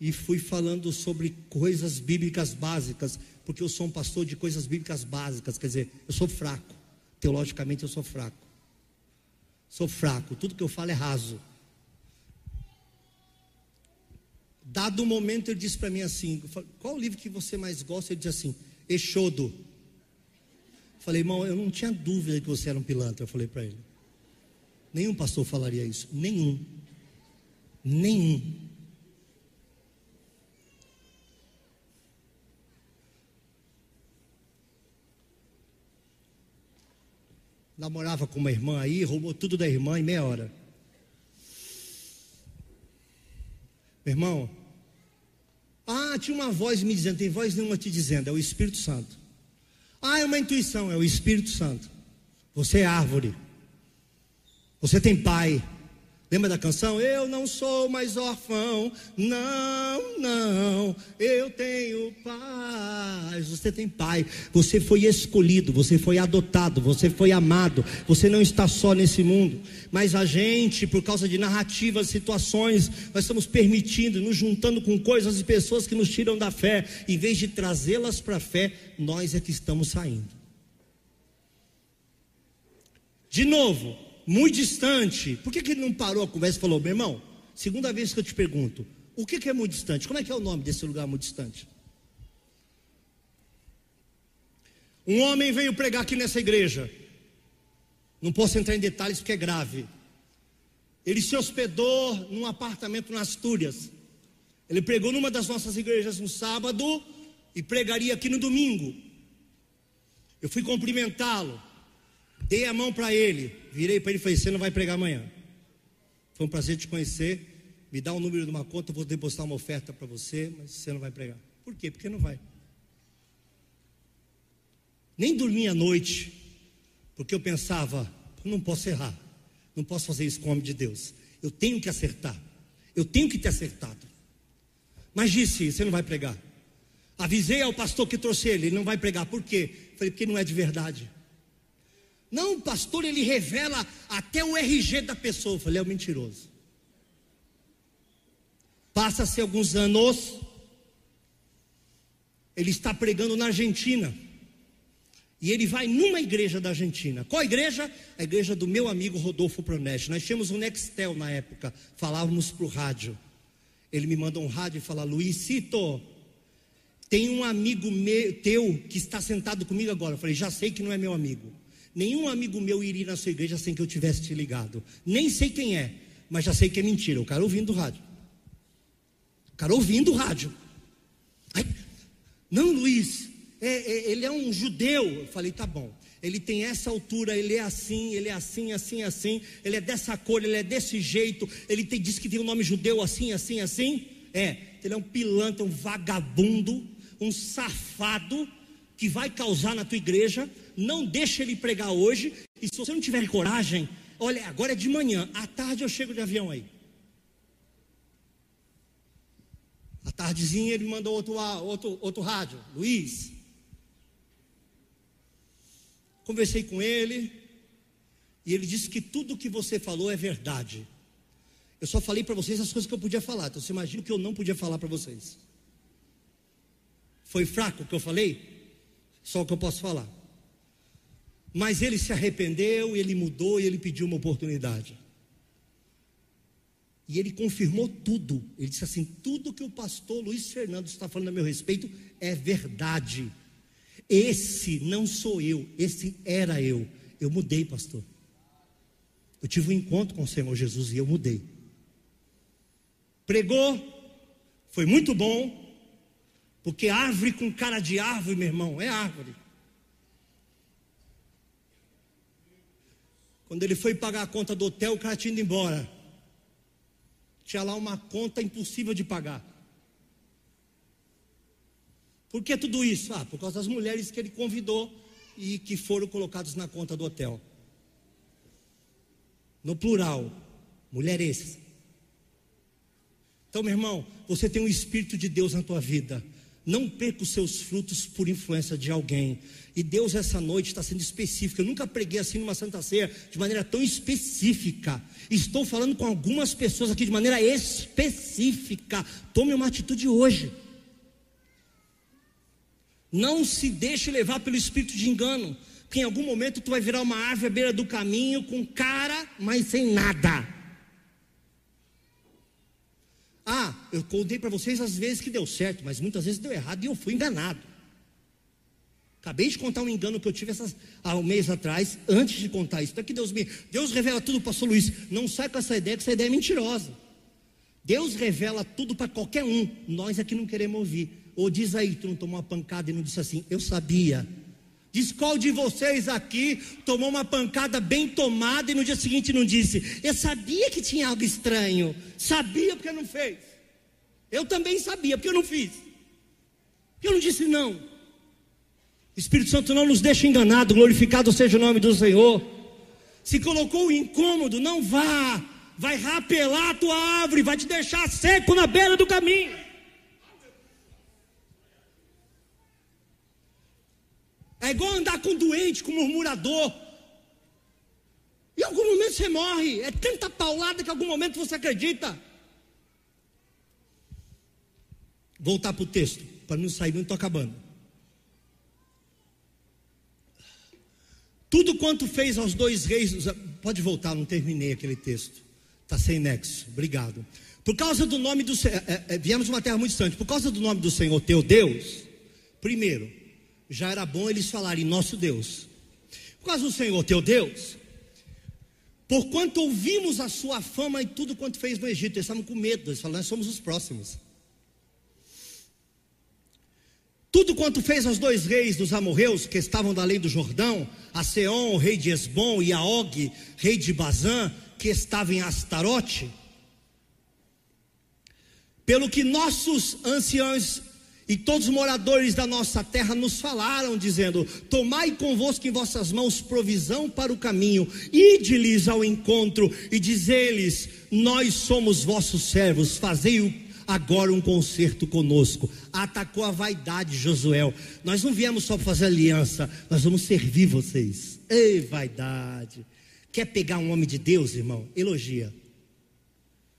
E fui falando sobre coisas bíblicas básicas, porque eu sou um pastor de coisas bíblicas básicas, quer dizer, eu sou fraco. Teologicamente eu sou fraco. Sou fraco, tudo que eu falo é raso. Dado um momento, ele disse para mim assim: Qual o livro que você mais gosta? Ele disse assim: Exodo. Falei, irmão, eu não tinha dúvida que você era um pilantra. Eu falei para ele. Nenhum pastor falaria isso. Nenhum. Nenhum. Namorava com uma irmã aí, roubou tudo da irmã em meia hora. Meu irmão, ah, tinha uma voz me dizendo, tem voz nenhuma te dizendo, é o Espírito Santo. Ah, é uma intuição, é o Espírito Santo. Você é árvore. Você tem pai. Lembra da canção? Eu não sou mais órfão, não, não, eu tenho paz. Você tem pai, você foi escolhido, você foi adotado, você foi amado, você não está só nesse mundo. Mas a gente, por causa de narrativas, situações, nós estamos permitindo, nos juntando com coisas e pessoas que nos tiram da fé, em vez de trazê-las para a fé, nós é que estamos saindo. De novo, muito distante. Por que, que ele não parou a conversa e falou, meu irmão, segunda vez que eu te pergunto, o que, que é muito distante? Como é que é o nome desse lugar muito distante? Um homem veio pregar aqui nessa igreja. Não posso entrar em detalhes porque é grave. Ele se hospedou num apartamento nas Astúrias. Ele pregou numa das nossas igrejas no sábado e pregaria aqui no domingo. Eu fui cumprimentá-lo. Dei a mão para ele, virei para ele e falei: Você não vai pregar amanhã. Foi um prazer te conhecer. Me dá o um número de uma conta, eu vou depositar uma oferta para você, mas você não vai pregar. Por quê? Porque não vai. Nem dormi à noite, porque eu pensava: não posso errar, não posso fazer isso com o homem de Deus. Eu tenho que acertar, eu tenho que ter acertado. Mas disse: Você não vai pregar. Avisei ao pastor que trouxe ele, ele não vai pregar. Por quê? Falei: Porque não é de verdade. Não, o pastor ele revela até o RG da pessoa. Eu falei, é um mentiroso. Passa-se alguns anos, ele está pregando na Argentina. E ele vai numa igreja da Argentina. Qual igreja? A igreja do meu amigo Rodolfo Proneste. Nós tínhamos um Nextel na época, falávamos para o rádio. Ele me manda um rádio e fala: Luizito, Tem um amigo meu, teu que está sentado comigo agora. Eu falei, já sei que não é meu amigo. Nenhum amigo meu iria na sua igreja sem que eu tivesse te ligado. Nem sei quem é, mas já sei que é mentira. O cara ouvindo o rádio. O cara ouvindo o rádio. Ai, não, Luiz, é, é, ele é um judeu. Eu falei, tá bom. Ele tem essa altura, ele é assim, ele é assim, assim, assim. Ele é dessa cor, ele é desse jeito. Ele tem, diz que tem um nome judeu assim, assim, assim. É, ele é um pilantra, um vagabundo, um safado que vai causar na tua igreja. Não deixa ele pregar hoje. E se você não tiver coragem, olha, agora é de manhã, à tarde eu chego de avião aí. À tardezinha ele mandou outro, outro, outro rádio, Luiz. Conversei com ele e ele disse que tudo que você falou é verdade. Eu só falei para vocês as coisas que eu podia falar. Então você imagina o que eu não podia falar para vocês. Foi fraco o que eu falei? Só o que eu posso falar. Mas ele se arrependeu, ele mudou e ele pediu uma oportunidade. E ele confirmou tudo. Ele disse assim: tudo que o pastor Luiz Fernando está falando a meu respeito é verdade. Esse não sou eu, esse era eu. Eu mudei, pastor. Eu tive um encontro com o Senhor Jesus e eu mudei. Pregou, foi muito bom, porque árvore com cara de árvore, meu irmão, é árvore. Quando ele foi pagar a conta do hotel, o cara tinha ido embora tinha lá uma conta impossível de pagar. Por que tudo isso? Ah, por causa das mulheres que ele convidou e que foram colocadas na conta do hotel. No plural, mulheres. Então, meu irmão, você tem um Espírito de Deus na tua vida. Não perca os seus frutos por influência de alguém. E Deus, essa noite, está sendo específico. Eu nunca preguei assim numa Santa Ceia de maneira tão específica. Estou falando com algumas pessoas aqui de maneira específica. Tome uma atitude hoje. Não se deixe levar pelo espírito de engano. Porque em algum momento tu vai virar uma árvore à beira do caminho com cara, mas sem nada. Ah, eu contei para vocês as vezes que deu certo, mas muitas vezes deu errado e eu fui enganado. Acabei de contar um engano que eu tive essas, há um mês atrás, antes de contar isso. Então que Deus me. Deus revela tudo, pastor Luiz. Não sai com essa ideia, que essa ideia é mentirosa. Deus revela tudo para qualquer um. Nós aqui não queremos ouvir. Ou diz aí, tu não tomou uma pancada e não disse assim, eu sabia. Diz qual de vocês aqui tomou uma pancada bem tomada e no dia seguinte não disse: Eu sabia que tinha algo estranho. Sabia porque não fez. Eu também sabia porque eu não fiz. Porque eu não disse não. Espírito Santo não nos deixa enganado, glorificado seja o nome do Senhor. Se colocou o incômodo, não vá. Vai rapelar a tua árvore, vai te deixar seco na beira do caminho. É igual andar com doente, com murmurador. Em algum momento você morre. É tanta paulada que em algum momento você acredita. Voltar para o texto, para não sair, não estou acabando. Tudo quanto fez aos dois reis. Pode voltar, não terminei aquele texto. Está sem nexo. Obrigado. Por causa do nome do Senhor. É, é, viemos de uma terra muito distante. Por causa do nome do Senhor teu Deus. Primeiro, já era bom eles falarem nosso Deus. Causa do Senhor teu Deus, porquanto ouvimos a sua fama e tudo quanto fez no Egito, eles estavam com medo, eles falaram, nós somos os próximos. Tudo quanto fez aos dois reis dos amorreus que estavam da lei do Jordão, a Seon, rei de Esbom, e a Og, rei de Bazã, que estava em Astarote, pelo que nossos anciãos e todos os moradores da nossa terra nos falaram, dizendo: Tomai convosco em vossas mãos provisão para o caminho, ide-lhes ao encontro e diz-lhes: Nós somos vossos servos, fazei agora um concerto conosco. Atacou a vaidade, Josué. Nós não viemos só fazer aliança, nós vamos servir vocês. Ei, vaidade. Quer pegar um homem de Deus, irmão? Elogia.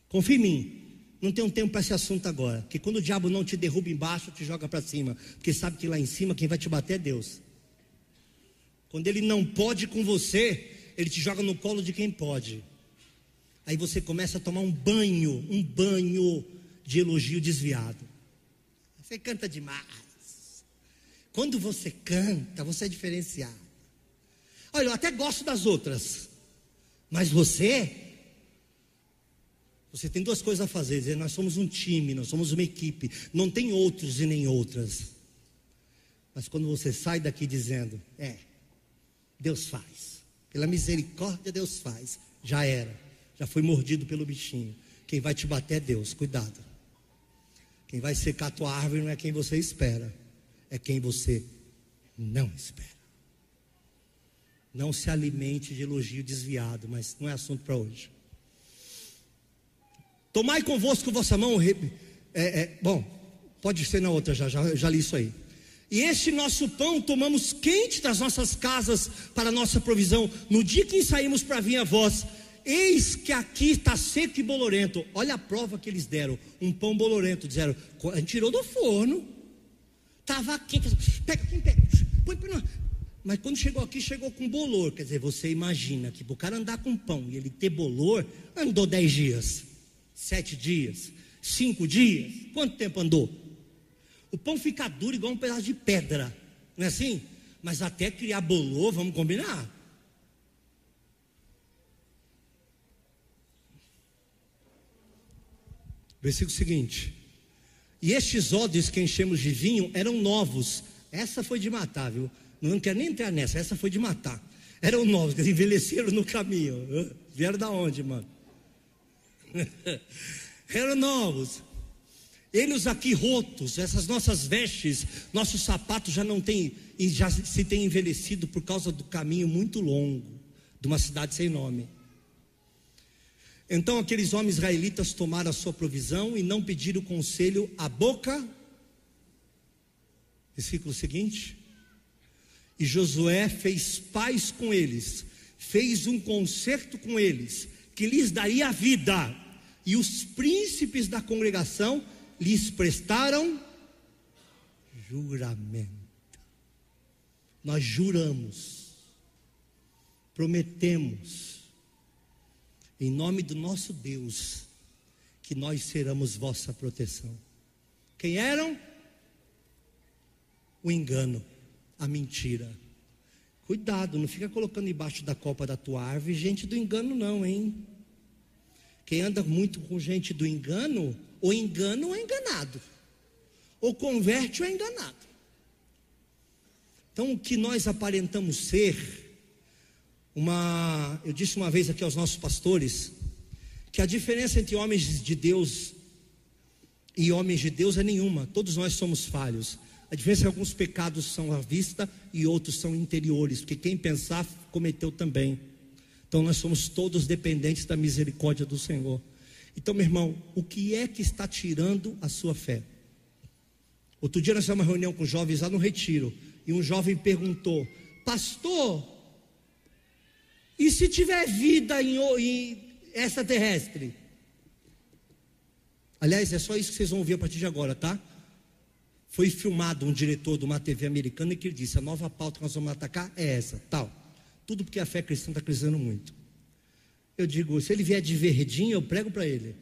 Confia em mim. Não tenho tempo para esse assunto agora. Que quando o diabo não te derruba embaixo, te joga para cima. Porque sabe que lá em cima quem vai te bater é Deus. Quando ele não pode com você, ele te joga no colo de quem pode. Aí você começa a tomar um banho, um banho de elogio desviado. Você canta demais. Quando você canta, você é diferenciado. Olha, eu até gosto das outras, mas você você tem duas coisas a fazer: dizer, nós somos um time, nós somos uma equipe, não tem outros e nem outras. Mas quando você sai daqui dizendo, é, Deus faz, pela misericórdia Deus faz, já era, já foi mordido pelo bichinho. Quem vai te bater é Deus, cuidado. Quem vai secar a tua árvore não é quem você espera, é quem você não espera. Não se alimente de elogio desviado, mas não é assunto para hoje. Tomai convosco vossa mão. É, é, bom, pode ser na outra, já, já, já li isso aí. E este nosso pão tomamos quente das nossas casas para nossa provisão. No dia que saímos para vir a vós, eis que aqui está seco e bolorento. Olha a prova que eles deram: um pão bolorento. Disseram, a gente tirou do forno, estava quente. Pega, pega, põe, põe, mas quando chegou aqui, chegou com bolor. Quer dizer, você imagina que para o cara andar com pão e ele ter bolor, andou dez dias sete dias, cinco dias, quanto tempo andou? O pão fica duro igual um pedaço de pedra, não é assim? Mas até criar bolô, vamos combinar. Versículo seguinte: E estes odres que enchemos de vinho eram novos. Essa foi de matar, viu? Não quero nem entrar nessa, essa foi de matar. Eram novos, eles envelheceram no caminho. Vieram da onde, mano? eram novos. Eles aqui rotos, essas nossas vestes, nossos sapatos já não têm, já se têm envelhecido por causa do caminho muito longo de uma cidade sem nome. Então aqueles homens israelitas tomaram a sua provisão e não pediram conselho à boca. Versículo seguinte. E Josué fez paz com eles, fez um concerto com eles, que lhes daria vida, e os príncipes da congregação lhes prestaram juramento. Nós juramos, prometemos, em nome do nosso Deus, que nós seremos vossa proteção. Quem eram? O engano, a mentira Cuidado, não fica colocando embaixo da copa da tua árvore gente do engano, não, hein? Quem anda muito com gente do engano, ou engana ou é enganado, ou converte ou é enganado. Então, o que nós aparentamos ser, uma, eu disse uma vez aqui aos nossos pastores, que a diferença entre homens de Deus e homens de Deus é nenhuma, todos nós somos falhos. A diferença é que alguns pecados são à vista e outros são interiores, porque quem pensar cometeu também. Então nós somos todos dependentes da misericórdia do Senhor. Então, meu irmão, o que é que está tirando a sua fé? Outro dia nós tivemos uma reunião com jovens lá no retiro, e um jovem perguntou: Pastor, e se tiver vida em, em extraterrestre? Aliás, é só isso que vocês vão ouvir a partir de agora, tá? Foi filmado um diretor de uma TV americana que ele disse: a nova pauta que nós vamos atacar é essa, tal. Tudo porque a fé cristã está crescendo muito. Eu digo, se ele vier de verdinho, eu prego para ele.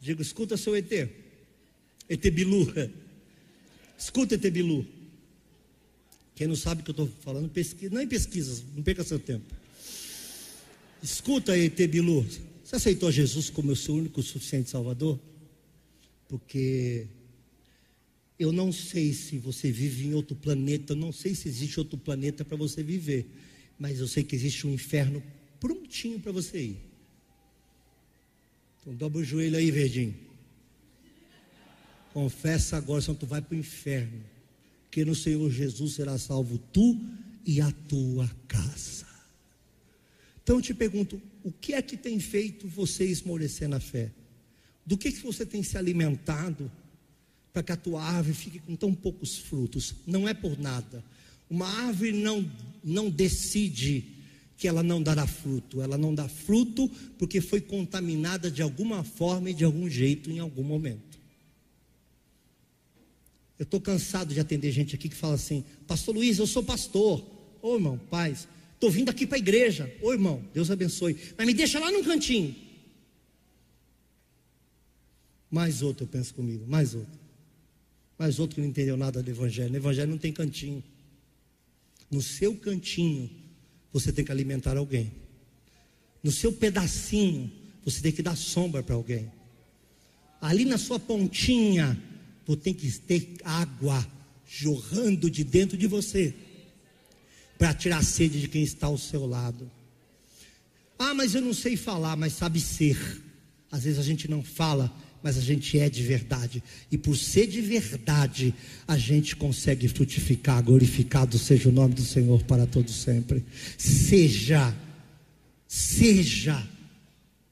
Digo, escuta seu ET. ET Bilu. Escuta ET Bilu. Quem não sabe o que eu estou falando, pesquisa. Não é pesquisas, não perca seu tempo. Escuta ET Bilu. Você aceitou Jesus como o seu único suficiente Salvador? Porque eu não sei se você vive em outro planeta, eu não sei se existe outro planeta para você viver, mas eu sei que existe um inferno prontinho para você ir. Então dobra o joelho aí, verdinho. Confessa agora, senão tu vai para o inferno. Que no Senhor Jesus será salvo tu e a tua casa. Então eu te pergunto, o que é que tem feito você esmorecer na fé? Do que, que você tem se alimentado? Para que a tua árvore fique com tão poucos frutos. Não é por nada. Uma árvore não, não decide que ela não dará fruto. Ela não dá fruto porque foi contaminada de alguma forma e de algum jeito em algum momento. Eu estou cansado de atender gente aqui que fala assim: Pastor Luiz, eu sou pastor. Ô irmão, paz, estou vindo aqui para a igreja. Ô irmão, Deus abençoe. Mas me deixa lá num cantinho. Mais outro, eu penso comigo, mais outro Mas outro que não entendeu nada do Evangelho. No Evangelho não tem cantinho. No seu cantinho, você tem que alimentar alguém. No seu pedacinho, você tem que dar sombra para alguém. Ali na sua pontinha, você tem que ter água jorrando de dentro de você para tirar a sede de quem está ao seu lado. Ah, mas eu não sei falar, mas sabe ser. Às vezes a gente não fala, mas a gente é de verdade. E por ser de verdade, a gente consegue frutificar. Glorificado seja o nome do Senhor para todos sempre. Seja, seja,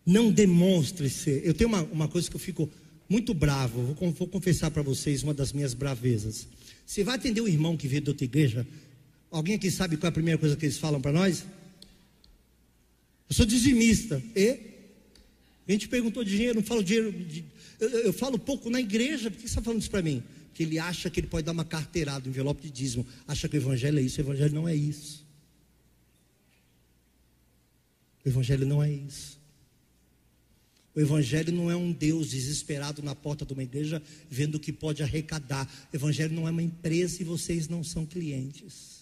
não demonstre ser. Eu tenho uma, uma coisa que eu fico muito bravo, vou, vou confessar para vocês uma das minhas bravezas. Você vai atender um irmão que veio de outra igreja? Alguém aqui sabe qual é a primeira coisa que eles falam para nós? Eu sou dizimista. E? A gente perguntou de dinheiro, não falo dinheiro. De, eu, eu, falo pouco na igreja, por que você está falando isso para mim? Que ele acha que ele pode dar uma carteirada, um envelope de dízimo. Acha que o evangelho é isso. O evangelho não é isso. O evangelho não é isso. O Evangelho não é um Deus desesperado na porta de uma igreja vendo o que pode arrecadar. O Evangelho não é uma empresa e vocês não são clientes.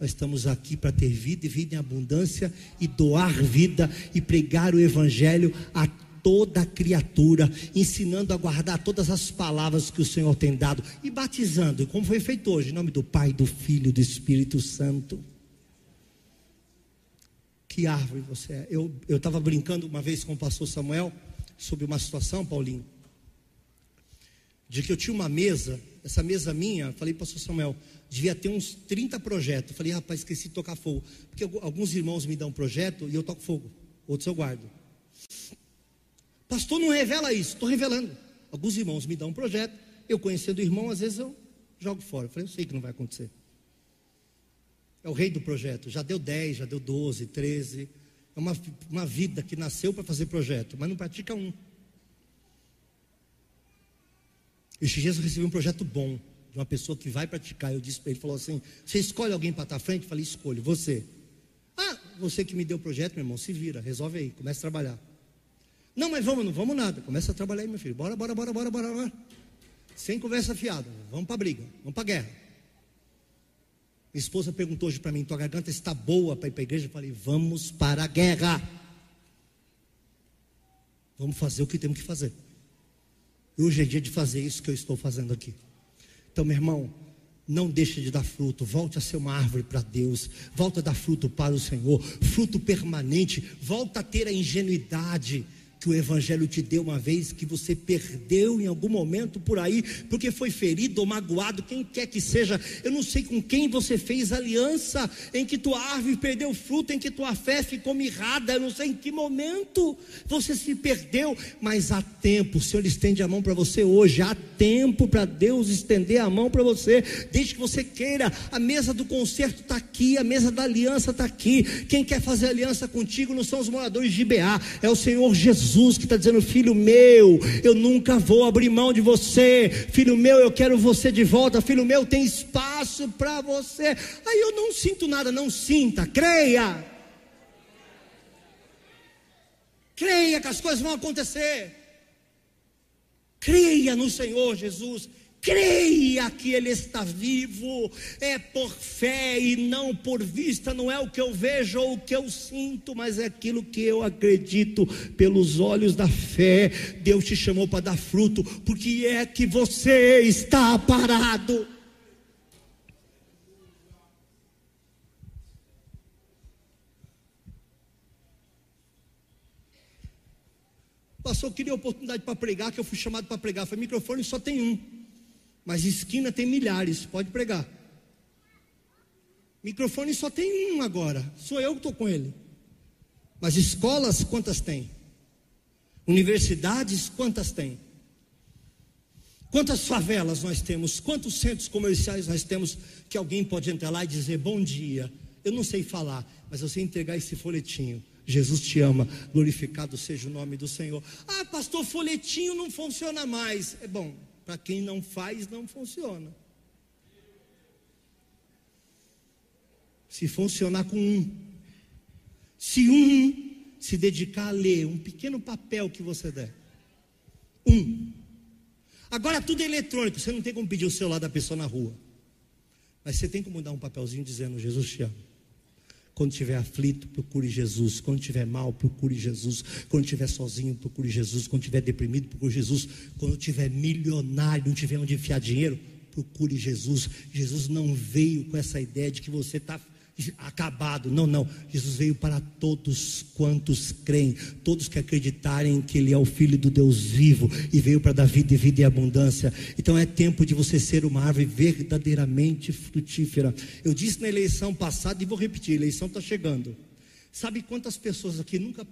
Nós estamos aqui para ter vida e vida em abundância e doar vida e pregar o Evangelho a toda criatura, ensinando a guardar todas as palavras que o Senhor tem dado e batizando, como foi feito hoje, em nome do Pai, do Filho do Espírito Santo. Que árvore você é. Eu estava brincando uma vez com o pastor Samuel sobre uma situação, Paulinho, de que eu tinha uma mesa, essa mesa minha, falei para o pastor Samuel, devia ter uns 30 projetos. falei, rapaz, esqueci de tocar fogo. Porque alguns irmãos me dão um projeto e eu toco fogo, outros eu guardo. Pastor, não revela isso, estou revelando. Alguns irmãos me dão um projeto, eu conhecendo o irmão, às vezes eu jogo fora. Falei, eu sei que não vai acontecer. É o rei do projeto. Já deu 10, já deu 12, 13. É uma, uma vida que nasceu para fazer projeto, mas não pratica um. Esses dias eu recebi um projeto bom de uma pessoa que vai praticar. Eu disse para ele, falou assim: Você escolhe alguém para estar à frente? Eu falei: Escolho, você. Ah, você que me deu o projeto, meu irmão, se vira, resolve aí, começa a trabalhar. Não, mas vamos, não vamos nada. Começa a trabalhar aí, meu filho. Bora, bora, bora, bora, bora, bora. Sem conversa fiada. Vamos para briga, vamos para guerra. Minha esposa perguntou hoje para mim: tua garganta está boa para ir para a igreja? Eu falei: vamos para a guerra. Vamos fazer o que temos que fazer. E hoje é dia de fazer isso que eu estou fazendo aqui. Então, meu irmão, não deixe de dar fruto, volte a ser uma árvore para Deus, volta a dar fruto para o Senhor, fruto permanente, volta a ter a ingenuidade que o Evangelho te deu uma vez, que você perdeu em algum momento por aí, porque foi ferido ou magoado, quem quer que seja. Eu não sei com quem você fez aliança, em que tua árvore perdeu fruto, em que tua fé ficou mirrada. Eu não sei em que momento você se perdeu, mas há tempo. O Senhor estende a mão para você hoje. Há tempo para Deus estender a mão para você, desde que você queira. A mesa do concerto está aqui, a mesa da aliança está aqui. Quem quer fazer aliança contigo não são os moradores de Beá, é o Senhor Jesus. Jesus que está dizendo: Filho meu, eu nunca vou abrir mão de você. Filho meu, eu quero você de volta. Filho meu, tem espaço para você. Aí eu não sinto nada, não sinta, creia. Creia que as coisas vão acontecer. Creia no Senhor Jesus creia que Ele está vivo, é por fé e não por vista, não é o que eu vejo ou o que eu sinto, mas é aquilo que eu acredito pelos olhos da fé. Deus te chamou para dar fruto, porque é que você está parado. Pastor, eu queria oportunidade para pregar, que eu fui chamado para pregar. Foi microfone, só tem um. Mas esquina tem milhares, pode pregar. Microfone só tem um agora, sou eu que estou com ele. Mas escolas, quantas tem? Universidades, quantas tem? Quantas favelas nós temos? Quantos centros comerciais nós temos que alguém pode entrar lá e dizer bom dia? Eu não sei falar, mas eu sei entregar esse folhetinho. Jesus te ama, glorificado seja o nome do Senhor. Ah, pastor, folhetinho não funciona mais. É bom, para quem não faz, não funciona. Se funcionar com um, se um se dedicar a ler um pequeno papel que você der, um. Agora tudo é eletrônico, você não tem como pedir o celular da pessoa na rua. Mas você tem como dar um papelzinho dizendo: Jesus te ama. Quando estiver aflito, procure Jesus. Quando estiver mal, procure Jesus. Quando estiver sozinho, procure Jesus. Quando estiver deprimido, procure Jesus. Quando estiver milionário, não tiver onde enfiar dinheiro, procure Jesus. Jesus não veio com essa ideia de que você está acabado. Não, não. Jesus veio para todos quantos creem, todos que acreditarem que Ele é o Filho do Deus vivo e veio para dar vida e vida e abundância. Então é tempo de você ser uma árvore verdadeiramente frutífera. Eu disse na eleição passada e vou repetir: a eleição está chegando. Sabe quantas pessoas aqui nunca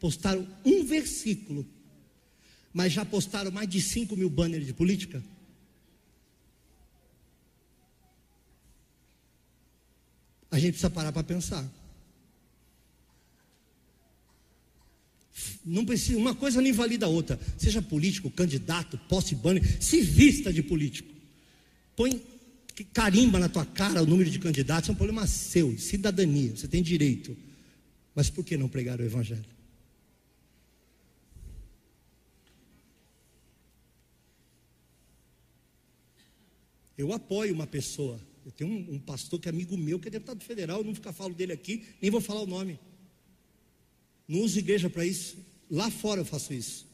postaram um versículo, mas já postaram mais de 5 mil banners de política? A gente precisa parar para pensar. Não precisa, uma coisa não invalida a outra. Seja político, candidato, posse banner, se vista de político. Põe carimba na tua cara o número de candidatos, é um problema seu, cidadania, você tem direito. Mas por que não pregar o evangelho? Eu apoio uma pessoa eu tenho um, um, pastor que é amigo meu, que é deputado federal, eu não falo dele aqui, nem vou falar o nome. Não uso igreja para isso. Lá fora eu faço isso.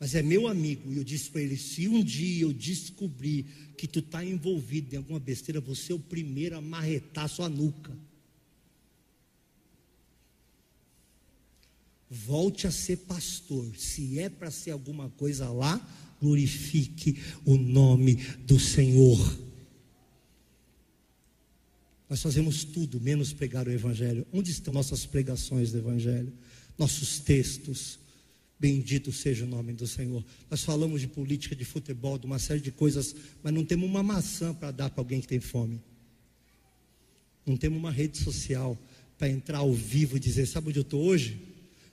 Mas é meu amigo, e eu disse para ele: se um dia eu descobrir que tu está envolvido em alguma besteira, você é o primeiro a marretar sua nuca. Volte a ser pastor. Se é para ser alguma coisa lá, glorifique o nome do Senhor. Nós fazemos tudo menos pregar o Evangelho. Onde estão nossas pregações do Evangelho? Nossos textos. Bendito seja o nome do Senhor. Nós falamos de política, de futebol, de uma série de coisas, mas não temos uma maçã para dar para alguém que tem fome. Não temos uma rede social para entrar ao vivo e dizer: Sabe onde eu estou hoje?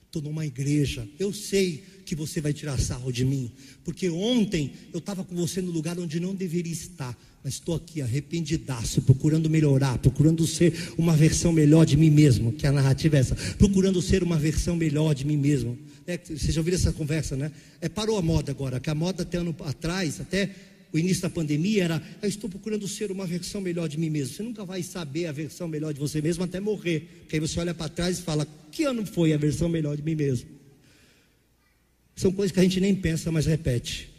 Estou numa igreja. Eu sei que você vai tirar sarro de mim, porque ontem eu estava com você no lugar onde não deveria estar mas estou aqui arrependidaço, procurando melhorar, procurando ser uma versão melhor de mim mesmo, que a narrativa é essa, procurando ser uma versão melhor de mim mesmo. É, vocês já ouviram essa conversa, né? É, parou a moda agora, que a moda até ano atrás, até o início da pandemia era, eu estou procurando ser uma versão melhor de mim mesmo. Você nunca vai saber a versão melhor de você mesmo até morrer. Porque aí você olha para trás e fala, que ano foi a versão melhor de mim mesmo? São coisas que a gente nem pensa, mas repete.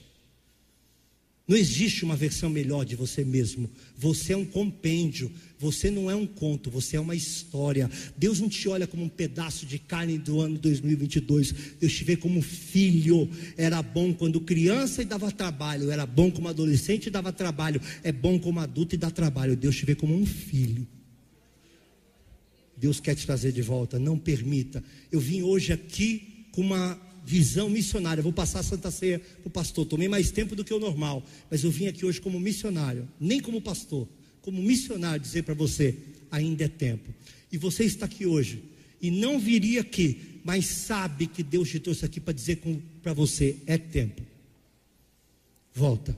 Não existe uma versão melhor de você mesmo. Você é um compêndio. Você não é um conto, você é uma história. Deus não te olha como um pedaço de carne do ano 2022. Deus te vê como filho. Era bom quando criança e dava trabalho. Era bom como adolescente e dava trabalho. É bom como adulto e dá trabalho. Deus te vê como um filho. Deus quer te trazer de volta. Não permita. Eu vim hoje aqui com uma visão missionária. Vou passar a Santa Ceia para o pastor. Tomei mais tempo do que o normal, mas eu vim aqui hoje como missionário, nem como pastor, como missionário dizer para você: ainda é tempo. E você está aqui hoje e não viria aqui, mas sabe que Deus te trouxe aqui para dizer para você: é tempo. Volta.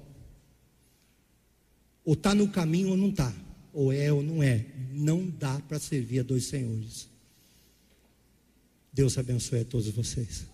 Ou está no caminho ou não está. Ou é ou não é. Não dá para servir a dois senhores. Deus abençoe a todos vocês.